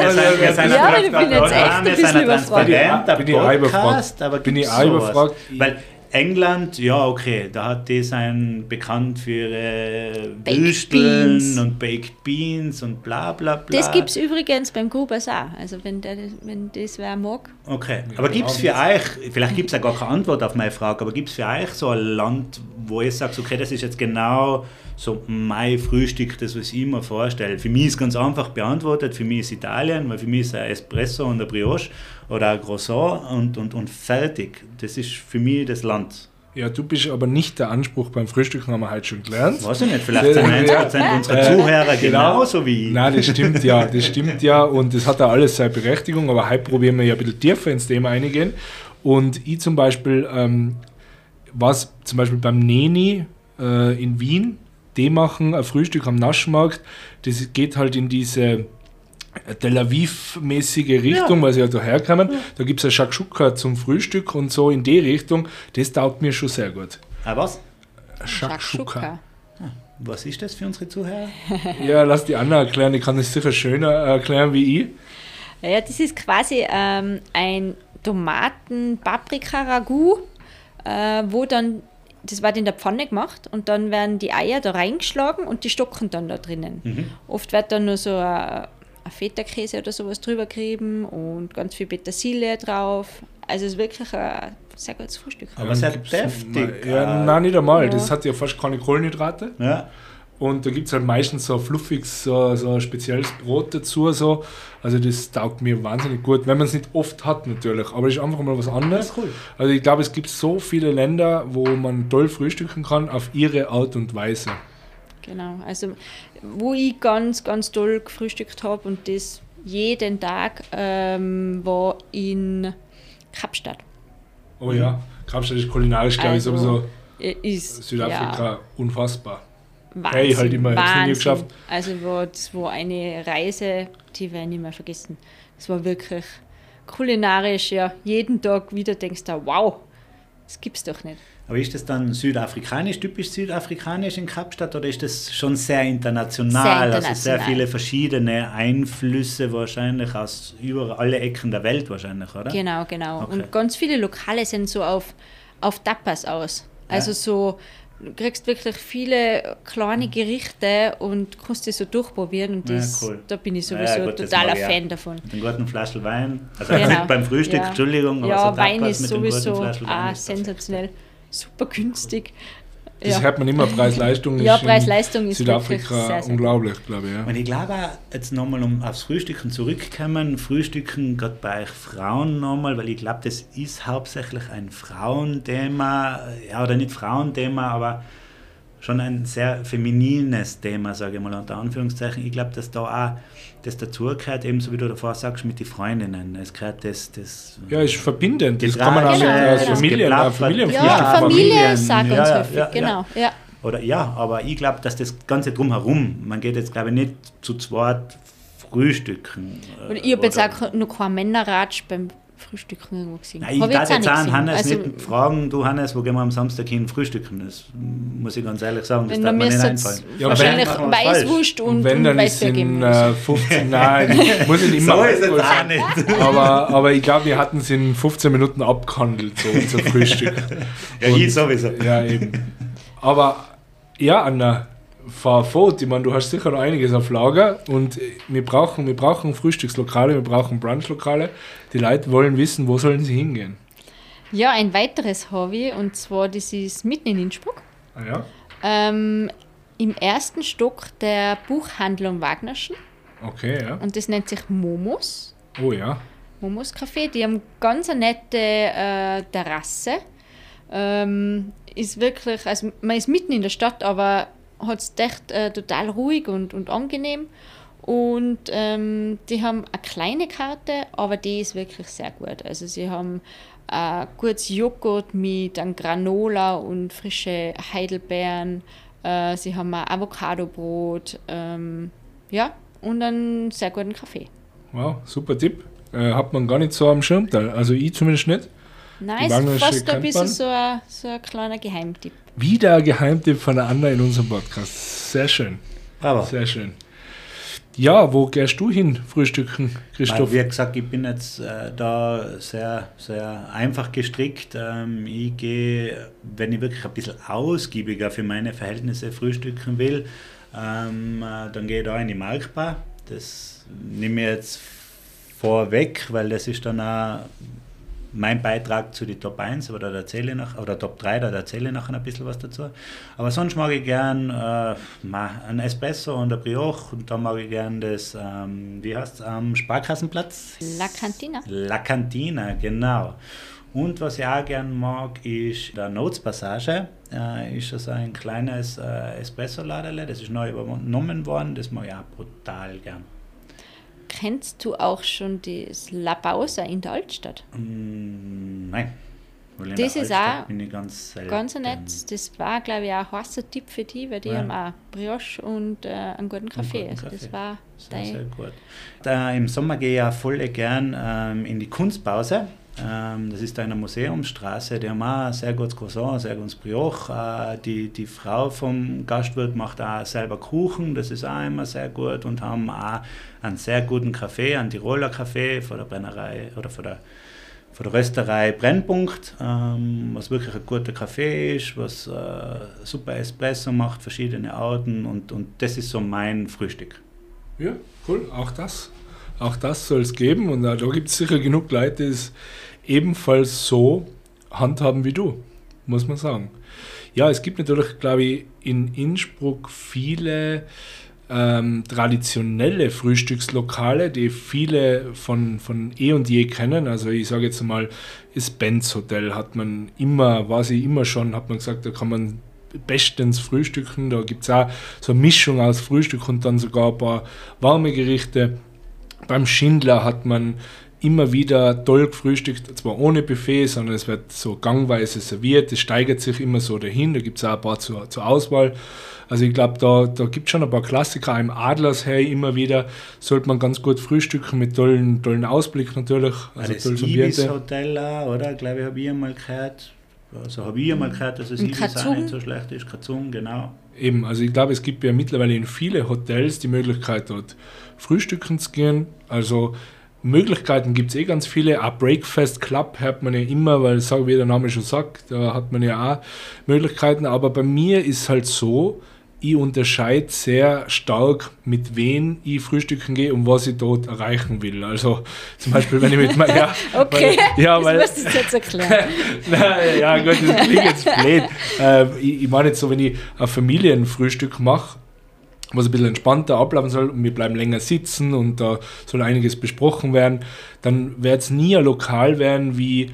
wir sind, wir sind Ja, ich bin jetzt echt ein bisschen überfragt. Bin ich auch überfragt. Weil England, ja okay, da hat die sein bekannt für ihre Baked Würsteln Beans. und Baked Beans und bla bla bla. Das gibt es übrigens beim Grubers auch. Also wenn, der, wenn das wer mag. Okay, aber gibt es für euch, vielleicht gibt es ja gar keine Antwort auf meine Frage, aber gibt es für euch so ein Land, wo ihr sagt, okay, das ist jetzt genau so mein Frühstück, das was ich mir vorstelle. Für mich ist ganz einfach beantwortet, für mich ist Italien, weil für mich ist ein Espresso und ein Brioche oder ein Croissant und, und, und fertig. Das ist für mich das Land. Ja, du bist aber nicht der Anspruch beim Frühstücken, haben wir heute schon gelernt. Weiß ich nicht, vielleicht sind 90% unserer Äh, Zuhörer genau. genauso wie ich. Nein, das stimmt ja, das stimmt ja und das hat ja alles seine Berechtigung, aber heute probieren wir ja ein bisschen tiefer ins Thema eingehen. Und ich zum Beispiel, ähm, was zum Beispiel beim Neni äh, in Wien, die machen ein Frühstück am Naschmarkt, das geht halt in diese Tel Aviv-mäßige Richtung, weil sie ja daher kommen. Da gibt es ein Shakshuka zum Frühstück und so in die Richtung. Das taugt mir schon sehr gut. Ah, was? Shakshuka. Was ist das für unsere Zuhörer? Ja, lass die Anna erklären, die kann das sicher schöner erklären wie ich. Ja, das ist quasi ähm, ein Tomaten-Paprika-Ragout, äh, wo dann das wird in der Pfanne gemacht und dann werden die Eier da reingeschlagen und die stocken dann da drinnen. Mhm. Oft wird dann nur so ein, ein Feta-Käse oder sowas drüber gerieben und ganz viel Petersilie drauf. Also es ist wirklich ein sehr gutes Frühstück. Aber sehr gibt's- deftig. Ja, äh, nein, nicht einmal. Ja. Das hat ja fast keine Kohlenhydrate. Ja. Und da gibt es halt meistens so fluffiges, so, so ein spezielles Brot dazu. So. Also das taugt mir wahnsinnig gut, wenn man es nicht oft hat natürlich. Aber es ist einfach mal was anderes. Cool. Also ich glaube, es gibt so viele Länder, wo man toll frühstücken kann, auf ihre Art und Weise. Genau. Also wo ich ganz, ganz toll gefrühstückt habe und das jeden Tag ähm, war in Kapstadt. Oh ja, Kapstadt ist kulinarisch, glaube Also, ich, sowieso Äh, Ist Südafrika Ja, unfassbar. Wahnsinn, Hey, halt immer, ich Wahnsinn. geschafft. Also das war eine Reise, die werde ich nicht mehr vergessen. Das war wirklich kulinarisch, ja, jeden Tag wieder denkst du, wow, das gibt's doch nicht. Aber ist das dann südafrikanisch, typisch südafrikanisch in Kapstadt oder ist das schon sehr international? Sehr Also sehr international. viele verschiedene Einflüsse wahrscheinlich aus über alle Ecken der Welt wahrscheinlich, oder? Genau, genau. Okay. Und ganz viele Lokale sind so auf, auf Tapas aus. Also Ja. so, du kriegst wirklich viele kleine Gerichte und kannst die so durchprobieren und Ja, das, cool. da bin ich Ja, sowieso gut, das totaler. Fan davon. Mit einem guten Flaschel Wein. Also Genau. beim Frühstück, Ja. Entschuldigung, aber Ja, so Wein ist sowieso ah, sensationell, super günstig. Das Ja. hört man immer, Preis-Leistung Ja, ist in Preis-Leistung ist Südafrika sehr, sehr unglaublich, glaube ich. Ja. Und ich glaube auch, jetzt nochmal um aufs Frühstücken zurückkommen, Frühstücken gerade bei euch Frauen nochmal, weil ich glaube, das ist hauptsächlich ein Frauenthema, ja oder nicht Frauenthema, aber schon ein sehr feminines Thema, sage ich mal unter Anführungszeichen. Ich glaube, dass da auch das dazugehört, ebenso wie du davor sagst, mit den Freundinnen. Es gehört das, das Ja, ist verbindend. Das Getrage, kann man auch mit Genau, als genau. Familien, als Familienfrühstück Ja, Ja, Familie Familien, sagt uns ja, ja, häufig, ja, genau. Ja. Oder ja, aber ich glaube, dass das Ganze drumherum, man geht jetzt glaube ich nicht zu zweit frühstücken. äh, Und ich habe jetzt auch noch keinen Männerratsch beim Frühstücken irgendwo gesehen. Nein, ich darf jetzt gesehen. Hannes Also, nicht fragen, du Hannes, wo gehen wir am Samstag hin frühstücken? Das muss ich ganz ehrlich sagen, das Wenn darf du mir nicht einfallen. Ja, wahrscheinlich Weißwurst und, Und wenn, und dann ist in geben äh, muss. 15, nein, muss nicht immer So ist es auch nicht. aber, aber ich glaube, wir hatten es in 15 Minuten abgehandelt, so unser Frühstück. Ja, ich sowieso. Ja, eben. Aber ja, Anna, fahr fort. Ich meine, du hast sicher noch einiges auf Lager und wir brauchen, wir brauchen Frühstückslokale, wir brauchen Brunchlokale. Die Leute wollen wissen, wo sollen sie hingehen. Ja, ein weiteres Hobby und zwar das ist mitten in Innsbruck. Ah, ja? Ähm, Im ersten Stock der Buchhandlung Wagnerschen Okay, ja. und das nennt sich Momos. Oh ja. Momos Café. Die haben ganz eine nette äh, Terrasse. Ähm, ist wirklich, also man ist mitten in der Stadt, aber hat es echt äh, total ruhig und, und angenehm. Und ähm, die haben eine kleine Karte, aber die ist wirklich sehr gut. Also sie haben äh, gutes Joghurt mit einem Granola und frische Heidelbeeren. Äh, sie haben ein Avocadobrot. Ähm, ja, und einen sehr guten Kaffee. Wow, super Tipp. Äh, hat man gar nicht so am Schirm, also ich zumindest nicht. Nein, Die ist fast ein bisschen so ein, so ein kleiner Geheimtipp. Wieder Geheimtipp von der Anna in unserem Podcast. Sehr schön, Bravo. sehr schön. Ja, wo gehst du hin frühstücken, Christoph? Wie gesagt, ich bin jetzt äh, da sehr, sehr einfach gestrickt. Ähm, ich gehe, wenn ich wirklich ein bisschen ausgiebiger für meine Verhältnisse frühstücken will, ähm, äh, dann gehe ich da in die Marktbar. Das nehme ich jetzt vorweg, weil das ist dann auch mein Beitrag zu den Top 1, aber da erzähle ich noch, oder Top 3, da erzähle ich nachher ein bisschen was dazu. Aber sonst mag ich gern äh, ein Espresso und ein Brioche und dann mag ich gern das, ähm, wie heißt es, am Sparkassenplatz? La Cantina. La Cantina, genau. Und was ich auch gern mag, ist der Notes Passage. Äh, ist also ein kleines äh, Espresso-Ladele, das ist neu übernommen worden, das mag ich auch brutal gern. Kennst du auch schon das La Pausa in der Altstadt? Mm, nein. Weil Das ist Altstadt auch ganz. Ganz nett. Das war, glaube ich, auch ein heißer Tipp für die, weil die Ja. haben auch Brioche und äh, einen guten Kaffee. guten also Kaffee. das war Sehr, sehr dein. gut. Da, Im Sommer gehe ich ja voll gern ähm, in die Kunstpause. Ähm, das ist da in der ein sehr gutes Croissant, ein sehr gutes Brioche. Äh, die, die Frau vom Gastwirt macht auch selber Kuchen, das ist auch immer sehr gut. Und haben auch einen sehr guten Kaffee, einen Tiroler Kaffee von der Brennerei oder von der von der Rösterei Brennpunkt, ähm, was wirklich ein guter Kaffee ist, was äh, super Espresso macht, verschiedene Arten und, und das ist so mein Frühstück. Ja, cool. Auch das. Auch das soll es geben und da gibt es sicher genug Leute, die es ebenfalls so handhaben wie du, muss man sagen. Ja, es gibt natürlich, glaube ich, in Innsbruck viele ähm, traditionelle Frühstückslokale, die viele von, von eh und je kennen. Also ich sage jetzt mal, das Benz Hotel hat man immer, war sie immer schon, hat man gesagt, da kann man bestens frühstücken. Da gibt es auch so eine Mischung aus Frühstück und dann sogar ein paar warme Gerichte. Beim Schindler hat man immer wieder toll gefrühstückt, zwar ohne Buffet, sondern es wird so gangweise serviert, es steigert sich immer so dahin, da gibt es auch ein paar zur, zur Auswahl. Also ich glaube, da, da gibt es schon ein paar Klassiker. Im Adlersheim immer wieder sollte man ganz gut frühstücken mit tollen, tollen Ausblick natürlich. Also das Ibis Hotel oder? Glaube ich, habe ich einmal gehört. Also habe ich einmal gehört, dass es Ibis auch nicht so schlecht ist. Kazum, genau. Eben, also ich glaube, es gibt ja mittlerweile in viele Hotels die Möglichkeit, dort frühstücken zu gehen. Also Möglichkeiten gibt es eh ganz viele. Auch Breakfast Club hört man ja immer, weil, sag, wie der Name schon sagt, da hat man ja auch Möglichkeiten. Aber bei mir ist halt so, ich unterscheide sehr stark, mit wem ich frühstücken gehe und was ich dort erreichen will. Also zum Beispiel, wenn ich mit meinem... Ja, okay, weil, ja, weil, das musst du jetzt erklären. Nein, ja gut, das klingt jetzt blöd. Äh, ich, ich meine jetzt so, wenn ich ein Familienfrühstück mache, was ein bisschen entspannter ablaufen soll und wir bleiben länger sitzen und da soll einiges besprochen werden, dann wird es nie ein Lokal werden wie...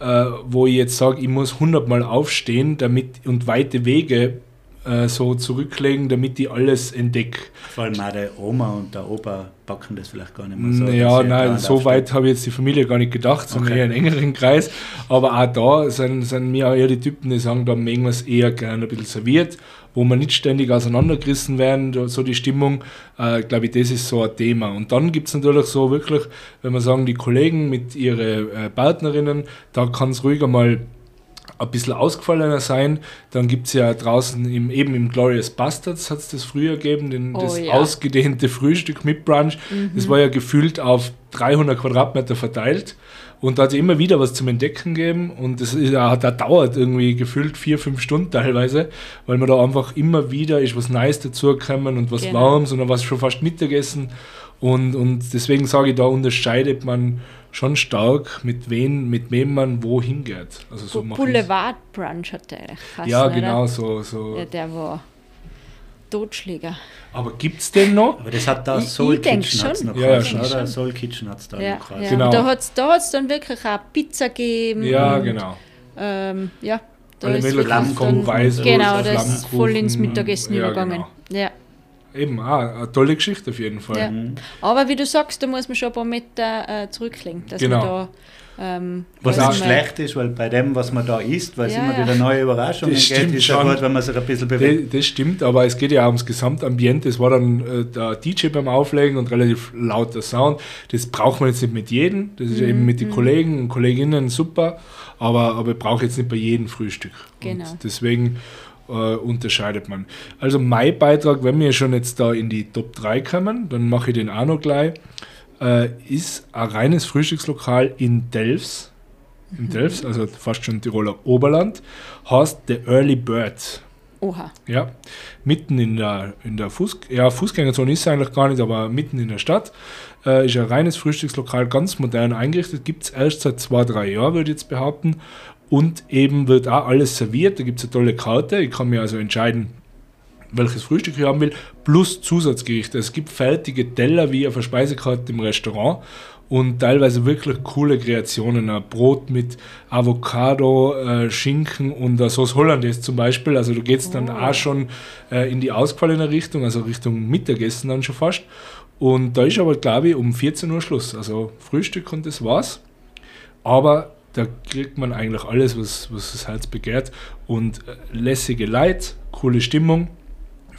Äh, wo ich jetzt sage, ich muss 100 Mal aufstehen damit und weite Wege äh, so zurücklegen, damit ich alles entdecke. Vor allem auch der Oma und der Opa backen das vielleicht gar nicht mehr so. Ja, nein, so weit habe ich jetzt die Familie gar nicht gedacht, sondern okay. eher einen engeren Kreis. Aber auch da sind, sind mir auch eher die Typen, die sagen, da mögen wir es eher gerne ein bisschen serviert, wo wir nicht ständig auseinandergerissen werden, so die Stimmung. Äh, glaube ich, das ist so ein Thema. Und dann gibt es natürlich so wirklich, wenn wir sagen, die Kollegen mit ihren äh, Partnerinnen, da kann es ruhiger mal ein bisschen ausgefallener sein. Dann gibt es ja draußen im, eben im Glorious Bastards hat es das früher gegeben, den, oh, das ja. ausgedehnte Frühstück mit Brunch. Mhm. Das war ja gefühlt auf 300 Quadratmeter verteilt. Und da hat es immer wieder was zum Entdecken gegeben und das ist, da dauert irgendwie gefühlt vier, fünf Stunden teilweise, weil man da einfach immer wieder ist was Neues dazugekommen und was genau. Warmes und dann was schon fast Mittagessen. Und, und deswegen sage ich, da unterscheidet man schon stark, mit wem, mit wem man wohin geht. Also so Boulevard Brunch hat der Ja, genau, so, so. Ja, der war Totschläger. Aber gibt es den noch? Aber das hat da Soul Kitchen hat's noch ja, ja, oder? Soul Kitchen hat es da ja, noch ja. Genau. Da hat es da dann wirklich auch Pizza gegeben. Ja, genau. Ähm, ja, da Alle ist Flammkuchen, Weißwurst, Genau, das ist voll ins Mittagessen ja, übergegangen. Genau. Ja. Eben, ah, eine tolle Geschichte auf jeden Fall. Ja. Mhm. Aber wie du sagst, da muss man schon ein paar Meter äh, zurücklegen. Dass genau. man da, ähm, was auch schlecht ist, weil bei dem, was man da isst, weil es ja, immer wieder neue Überraschungen das geht, ist schon gut, wenn man sich ein bisschen bewegt. Das, das, stimmt, aber es geht ja auch ums Gesamtambiente. Es war dann äh, der DJ beim Auflegen und relativ lauter Sound. Das braucht man jetzt nicht mit jedem. Das ist mhm. eben mit den mhm. Kollegen und Kolleginnen super, aber, aber brauche jetzt nicht bei jedem Frühstück. Genau. Und deswegen äh, unterscheidet man. Also mein Beitrag, wenn wir schon jetzt da in die Top 3 kommen, dann mache ich den auch noch gleich, äh, ist ein reines Frühstückslokal in Delfs, in mhm. Delfs, also fast schon Tiroler Oberland, heißt The Early Bird. Oha. Ja, mitten in der, in der Fuß, ja, Fußgängerzone ist es eigentlich gar nicht, aber mitten in der Stadt. Äh, ist ein reines Frühstückslokal, ganz modern eingerichtet, gibt es erst seit zwei, drei Jahren, würde ich jetzt behaupten. Und eben wird auch alles serviert. Da gibt es eine tolle Karte. Ich kann mir also entscheiden, welches Frühstück ich haben will, plus Zusatzgerichte. Es gibt fertige Teller wie auf der Speisekarte im Restaurant und teilweise wirklich coole Kreationen. Ein Brot mit Avocado, äh, Schinken und eine Sauce Hollandaise zum Beispiel. Also du gehst dann oh. auch schon äh, in die ausgefallene Richtung, also Richtung Mittagessen dann schon fast. Und da ist aber, glaube ich, um 14 Uhr Schluss. Also Frühstück und das war's. Aber da kriegt man eigentlich alles, was, was das Herz begehrt. Und äh, lässige Leid, coole Stimmung,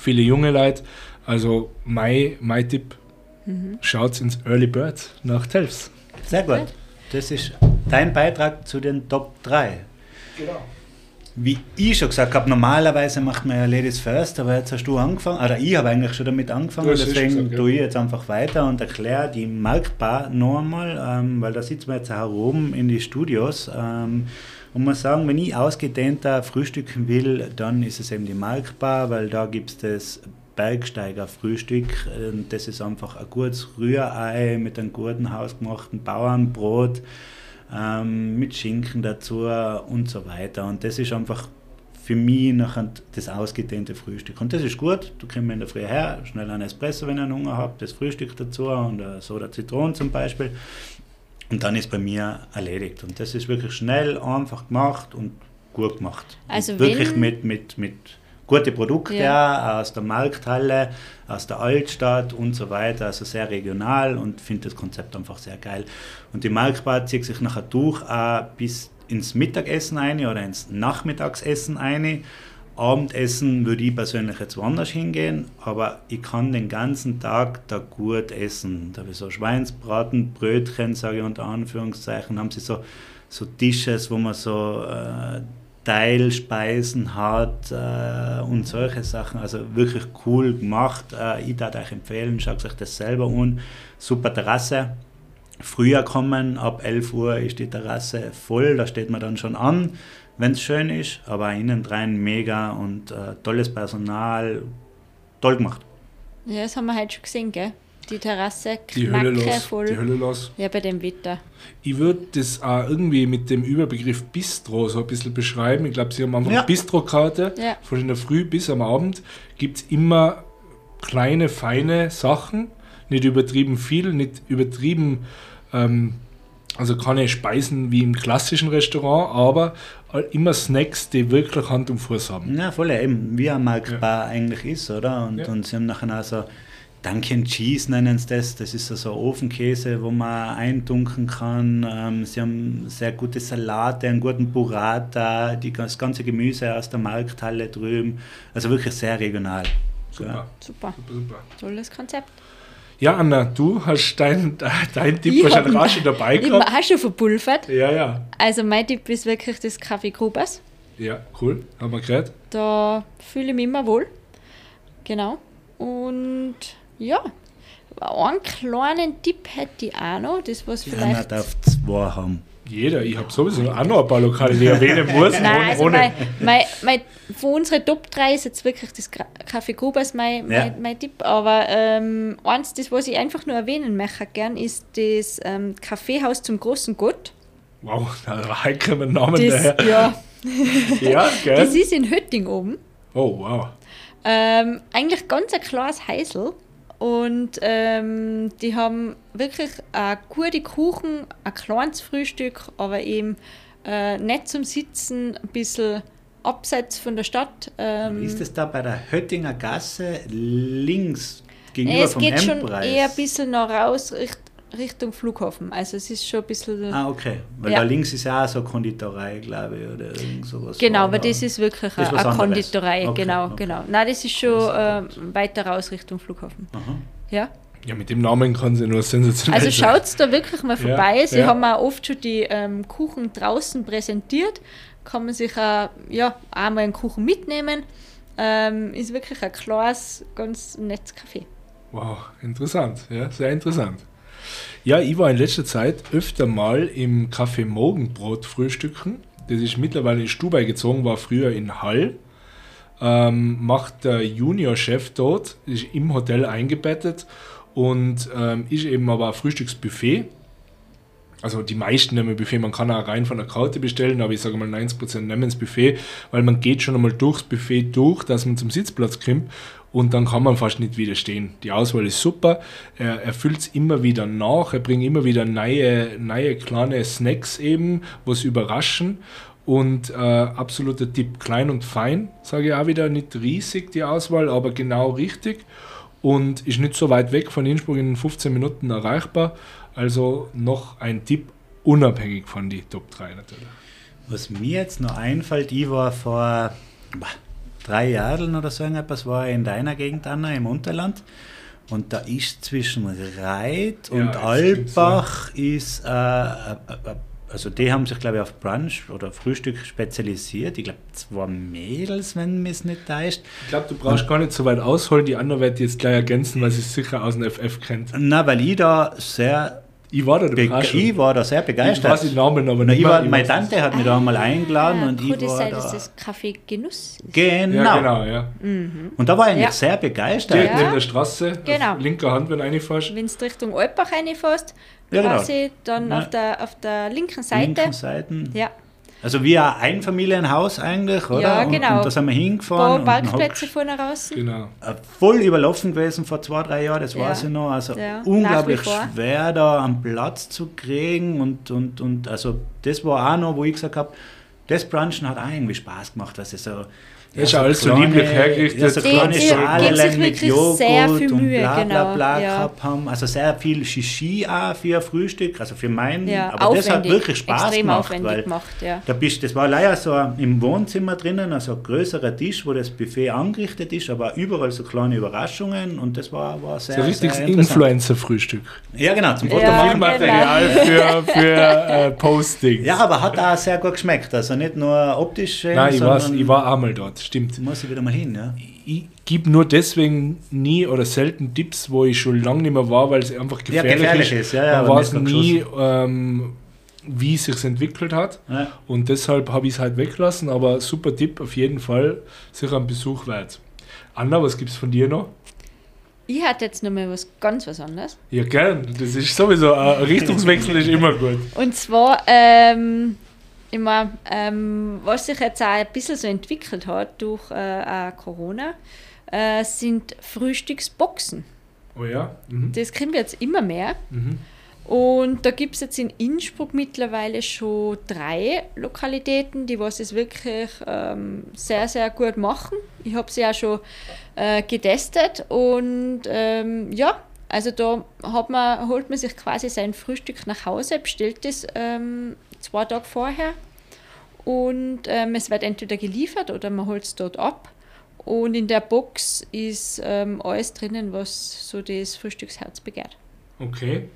viele junge Leute. Also mein, mein Tipp, mhm. schaut ins Early Bird nach Telfs. Sehr gut. Das ist dein Beitrag zu den Top 3. Genau. wie ich schon gesagt habe, normalerweise macht man ja Ladies First, aber jetzt hast du angefangen, oder ich habe eigentlich schon damit angefangen, deswegen gesagt, tue ich jetzt einfach weiter und erkläre die Marktbar noch einmal, ähm, weil da sitzen wir jetzt auch oben in die Studios. Ähm, und muss sagen, wenn ich ausgedehnter frühstücken will, dann ist es eben die Marktbar, weil da gibt es das Bergsteiger-Frühstück. Das ist einfach ein gutes Rührei mit einem guten hausgemachten Bauernbrot ähm, mit Schinken dazu und so weiter. Und das ist einfach für mich nachher das ausgedehnte Frühstück. Und das ist gut, du kommst in der Früh her, schnell einen Espresso, wenn ihr Hunger habt, das Frühstück dazu und eine Soda Zitronen zum Beispiel. Und dann ist bei mir erledigt. Und das ist wirklich schnell, einfach gemacht und gut gemacht. Also wirklich mit, mit, mit gute Produkte ja. aus der Markthalle, aus der Altstadt und so weiter, also sehr regional und finde das Konzept einfach sehr geil. Und die Marktbar zieht sich nachher durch auch bis ins Mittagessen ein oder ins Nachmittagsessen ein. Abendessen würde ich persönlich jetzt woanders hingehen, aber ich kann den ganzen Tag da gut essen. Da habe ich so Schweinsbraten, Brötchen, sage ich unter Anführungszeichen, haben sie so, so Dishes, wo man so äh, Teilspeisen hat äh, und solche Sachen. Also wirklich cool gemacht. Äh, ich würde euch empfehlen, schaut euch das selber an. Super Terrasse. Früher kommen, ab 11 Uhr ist die Terrasse voll, da steht man dann schon an, wenn es schön ist, aber innen drin mega und äh, tolles Personal, toll gemacht. Ja, das haben wir heute schon gesehen, gell? die Terrasse die Hölle los, voll. Die Hölle los. Ja, bei dem Wetter. Ich würde das auch irgendwie mit dem Überbegriff Bistro so ein bisschen beschreiben. Ich glaube, sie haben einfach ja. eine Bistro-Karte. Ja. Von der Früh bis am Abend gibt es immer kleine, feine Sachen. Nicht übertrieben viel, nicht übertrieben, ähm, also keine Speisen wie im klassischen Restaurant, aber immer Snacks, die wirklich Hand und Fuß haben. Ja, voll, eben, wie ein Marktbar ja. eigentlich ist, oder? Und, ja. und sie haben nachher auch so Dunkin' Cheese nennen sie das. Das ist so Ofenkäse, wo man eindunken kann. Ähm, sie haben sehr gute Salate, einen guten Burrata, die, das ganze Gemüse aus der Markthalle drüben. Also wirklich sehr regional. Super. Ja. Super. super, super. Tolles Konzept. Ja, Anna, du hast dein, dein Tipp ich wahrscheinlich auch schon dabei gehabt. Hast du verpulvert? Ja, ja. Also mein Tipp ist wirklich das Kaffee Grubers. Ja, cool. Haben wir gehört. Da fühle ich mich immer wohl. Genau. Und ja, einen kleinen Tipp hätte ich auch noch, das was vielleicht... Einer darf zwei haben. Jeder, ich habe sowieso auch noch ein paar Lokale, die ich erwähnen muss. Nein, ohne, also mein, mein, mein, von unseren Top 3 ist jetzt wirklich das Kaffee Grubers mein, ja. mein, mein, Tipp. Aber ähm, eins, das was ich einfach nur erwähnen möchte gern, ist das ähm, Kaffeehaus zum großen Gott. Wow, da reichen wir Namen das, daher. Ja. ja, gell? Das ist in Hötting oben. Oh, wow. Ähm, eigentlich ganz ein klares Heisel. Und ähm, die haben wirklich eine gute Kuchen, ein kleines Frühstück, aber eben äh, nicht zum Sitzen, ein bisschen abseits von der Stadt. Ähm, ist es da bei der Höttinger Gasse links gegenüber es vom geht schon eher ein bisschen nach raus Richtung Flughafen. Also es ist schon ein bisschen. Ah, okay. Weil ja. da links ist ja auch so eine Konditorei, glaube ich, oder irgend sowas. Genau, aber das ist wirklich das eine, eine Konditorei, okay, genau, okay. genau. Nein, das ist schon äh, weiter raus Richtung Flughafen. Aha. Ja. Ja, mit dem Namen kann sie nur sensationell Also schaut da wirklich mal vorbei. Ja, sie ja. haben auch oft schon die ähm, Kuchen draußen präsentiert. Kann man sich auch, ja, einmal einen Kuchen mitnehmen. Ähm, ist wirklich ein klares, ganz nettes Kaffee. Wow, interessant. Ja, sehr interessant. Ja, ich war in letzter Zeit öfter mal im Café Morgenbrot frühstücken. Das ist mittlerweile in Stubai gezogen, war früher in Hall. Ähm, macht der Juniorchef dort, ist im Hotel eingebettet und ähm, ist eben aber ein Frühstücksbuffet. Also die meisten nehmen Buffet, man kann auch rein von der Karte bestellen, aber ich sage mal 90% nehmen das Buffet, weil man geht schon einmal durchs Buffet durch, dass man zum Sitzplatz kommt und dann kann man fast nicht widerstehen. Die Auswahl ist super, er, er füllt es immer wieder nach, er bringt immer wieder neue, neue kleine Snacks eben, was überraschen und äh, absoluter Tipp, klein und fein, sage ich auch wieder, nicht riesig die Auswahl, aber genau richtig und ist nicht so weit weg von Innsbruck in 15 Minuten erreichbar. Also noch ein Tipp, unabhängig von die Top 3 natürlich. Was mir jetzt noch einfällt, ich war vor drei Jahren oder so irgendetwas war in deiner Gegend, Anna, im Unterland. Und da ist zwischen Reit und ja, Albach ist äh, ein also die haben sich, glaube ich, auf Brunch oder Frühstück spezialisiert. Ich glaube, zwei Mädels, wenn mich es nicht täuscht. Ich glaube, du brauchst gar nicht so weit ausholen. Die andere wird jetzt gleich ergänzen, weil sie es sicher aus dem FF kennt. Na, weil ich da sehr Ich war da Be überrascht. ich war da sehr Ich begeistert. weiß den Namen aber nicht ich war, meine Tante hat mich da einmal eingeladen und ich war sein, da. dass das Kaffee Genuss ist. Genau. Ja, genau, ja. Und da war ich Ja. sehr begeistert. Direkt Ja. neben der Straße, Genau. auf linker Hand, wenn du reinfährst. Wenn du Richtung Alpbach reinfährst, Ja, genau. quasi dann Ja. auf, der, auf der linken Seite. Linken Seiten. Ja, Also wie ein Einfamilienhaus eigentlich, oder? Ja, Und- genau. Und, da sind wir ein hingefahren. paar und Parkplätze vorne raus. Genau. äh, voll überlaufen gewesen vor zwei, drei Jahren, das Ja. weiß ich noch. Also Ja, unglaublich schwer da am Platz zu kriegen und, und, und also das war auch noch, wo ich gesagt habe, das Brunchen hat auch irgendwie Spaß gemacht, was es so ist ja alles so lieblich hergerichtet. Ja, so kleine die Schalen mit Joghurt sehr viel und Mühe, bla bla genau, bla ja. gehabt haben. Also sehr viel Shishi auch für Frühstück, also für meinen. Ja, aber das hat aufwendig, wirklich Spaß extrem gemacht. aufwendig weil gemacht, ja. da bist, das war leider so im Wohnzimmer drinnen, also ein größerer Tisch, wo das Buffet angerichtet ist, aber überall so kleine Überraschungen und das war, war sehr, So ein richtiges. Influencer-Frühstück. Ja, genau, zum Ja, Fotomachen. Filmmaterial für, für äh, Postings. Ja, aber hat auch sehr gut geschmeckt. Also nicht nur optisch schön, Nein, ich sondern ich war einmal dort, stimmt. muss ich wieder mal hin. Ja. Ich gebe nur deswegen nie oder selten Tipps, wo ich schon lange nicht mehr war, weil es einfach Ja, gefährlich, gefährlich ist. ist, ja, ja, Man weiß nie, ähm, wie es sich entwickelt hat. Ja. Und deshalb habe ich es halt weggelassen, aber super Tipp, auf jeden Fall sicher ein Besuch wert. Anna, was gibt es von dir noch? Ich hatte jetzt noch mal was ganz was anderes. Ja, gern. Das ist sowieso, ein Richtungswechsel ist immer gut. Und zwar, ähm, immer, ähm, was sich jetzt auch ein bisschen so entwickelt hat durch äh, Corona, äh, sind Frühstücksboxen. Oh ja? Mhm. Das kriegen wir jetzt immer mehr. Mhm. Und da gibt es jetzt in Innsbruck mittlerweile schon drei Lokalitäten, die was es wirklich ähm, sehr, sehr gut machen. Ich habe sie ja schon äh, getestet und ähm, ja, also da man, holt man sich quasi sein Frühstück nach Hause, bestellt es ähm, zwei Tage vorher und ähm, es wird entweder geliefert oder man holt es dort ab. Und in der Box ist ähm, alles drinnen, was so das Frühstücksherz begehrt. Okay.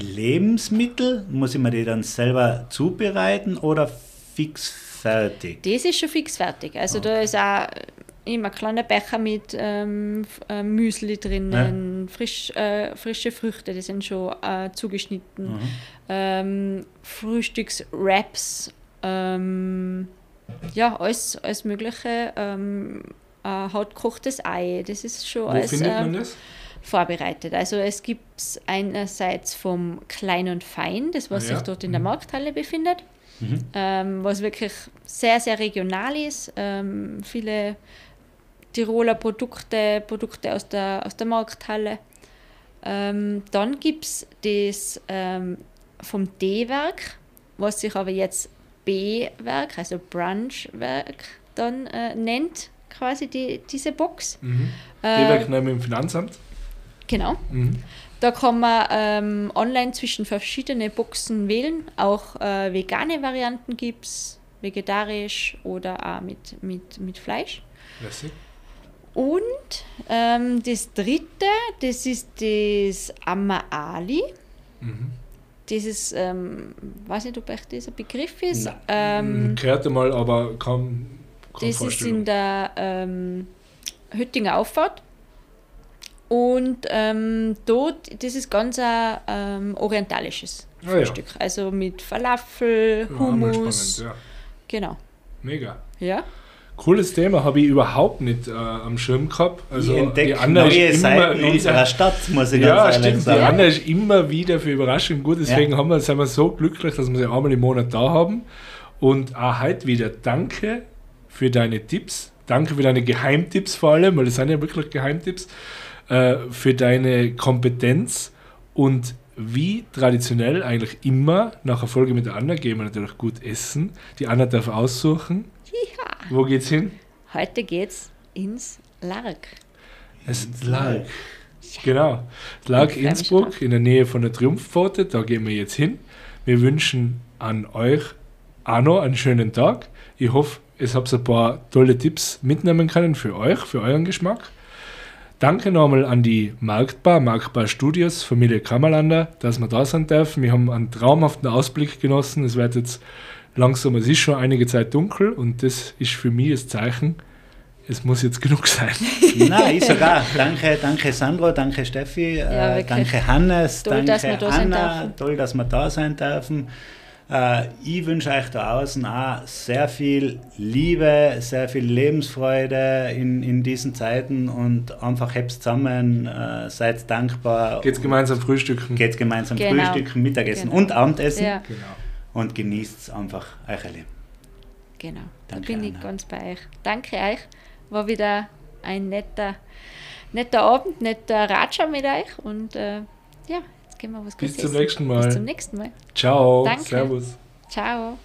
Lebensmittel, muss ich mir die dann selber zubereiten oder fix fertig? Das ist schon fix fertig. Also da ist auch immer ein kleiner Becher mit ähm, äh, Müsli drinnen, frisch, äh, frische Früchte, die sind schon äh, zugeschnitten, Mhm. Ähm, Frühstückswraps, ähm, ja, alles, alles Mögliche. Ähm, äh, hautgekochtes Ei, das ist schon Wo alles findet ähm, man das? vorbereitet. Also es gibt es einerseits vom Klein und Fein, das was Ah ja. sich dort in der Mhm. Markthalle befindet, Mhm. ähm, was wirklich sehr, sehr regional ist. Ähm, viele Tiroler Produkte, Produkte aus der, aus der Markthalle. Ähm, dann gibt es das ähm, vom D-Werk, was sich aber jetzt B-Werk, also Brunch-Werk, dann äh, nennt, quasi die, diese Box. Mhm. Äh, Die wegnehmen im Finanzamt. Genau. Mhm. Da kann man ähm, online zwischen verschiedene Boxen wählen. Auch äh, vegane Varianten gibt es, vegetarisch oder auch mit, mit, mit Fleisch. Lässig. Und ähm, das dritte, das ist das Amaali. Mhm. Das ist, ähm, weiß nicht, ob das ein Begriff ist. Ähm, Gehörte mal, aber kaum, kaum das ist in der ähm, Hüttinger Auffahrt. Und ähm, dort, das ist ganz ein ähm, orientalisches Ah, ja. Frühstück. Also mit Falafel, Ja, mal Hummus. spannend, ja. Genau. Mega. Ja. Cooles Thema, habe ich überhaupt nicht äh, am Schirm gehabt. Also ich entdecke Anna ist neue immer Seiten unserer Stadt, muss ich Ja, ganz stimmt. Die sagen. Anna ist immer wieder für Überraschungen gut. Deswegen haben wir, sind wir so glücklich, dass wir sie einmal im Monat da haben. Und auch heute wieder danke für deine Tipps. Danke für deine Geheimtipps vor allem, weil das sind ja wirklich Geheimtipps. Äh, für deine Kompetenz und wie traditionell eigentlich immer nach einer Folge mit der Anna gehen wir natürlich gut essen. Die Anna darf aussuchen. Ja. Wo geht's hin? Heute geht's ins Lark. Es. Genau. Es lag Ich freu mich Innsbruck in der Nähe von der Triumphpforte. Da gehen wir jetzt hin. Wir wünschen an euch auch noch einen schönen Tag. Ich hoffe, es habt ein paar tolle Tipps mitnehmen können für euch, für euren Geschmack. Danke nochmal an die Marktbar, Marktbar Studios, Familie Kammerlander, dass wir da sein dürfen. Wir haben einen traumhaften Ausblick genossen. Es wird jetzt langsam, es ist schon einige Zeit dunkel und das ist für mich das Zeichen, es muss jetzt genug sein. Nein, ich sogar. Danke, danke Sandro, danke Steffi, Ja, äh, wirklich. danke Hannes, Toll, dass wir danke da sein Anna, dürfen. toll, dass wir da sein dürfen. Äh, ich wünsche euch da außen auch sehr viel Liebe, sehr viel Lebensfreude in, in diesen Zeiten und einfach hebt zusammen, äh, seid dankbar. Geht's gemeinsam frühstücken. Geht gemeinsam Genau. Frühstücken, Mittagessen Genau. und Abendessen Ja, Genau und genießt es einfach euch alle. Genau, Danke, da bin Anna. ich ganz bei euch. Danke euch, war wieder ein netter, netter Abend, netter Ratscher mit euch und äh, ja, jetzt gehen wir was Bis zum essen. nächsten Mal. Bis zum nächsten Mal. Ciao. Danke. Servus. Ciao.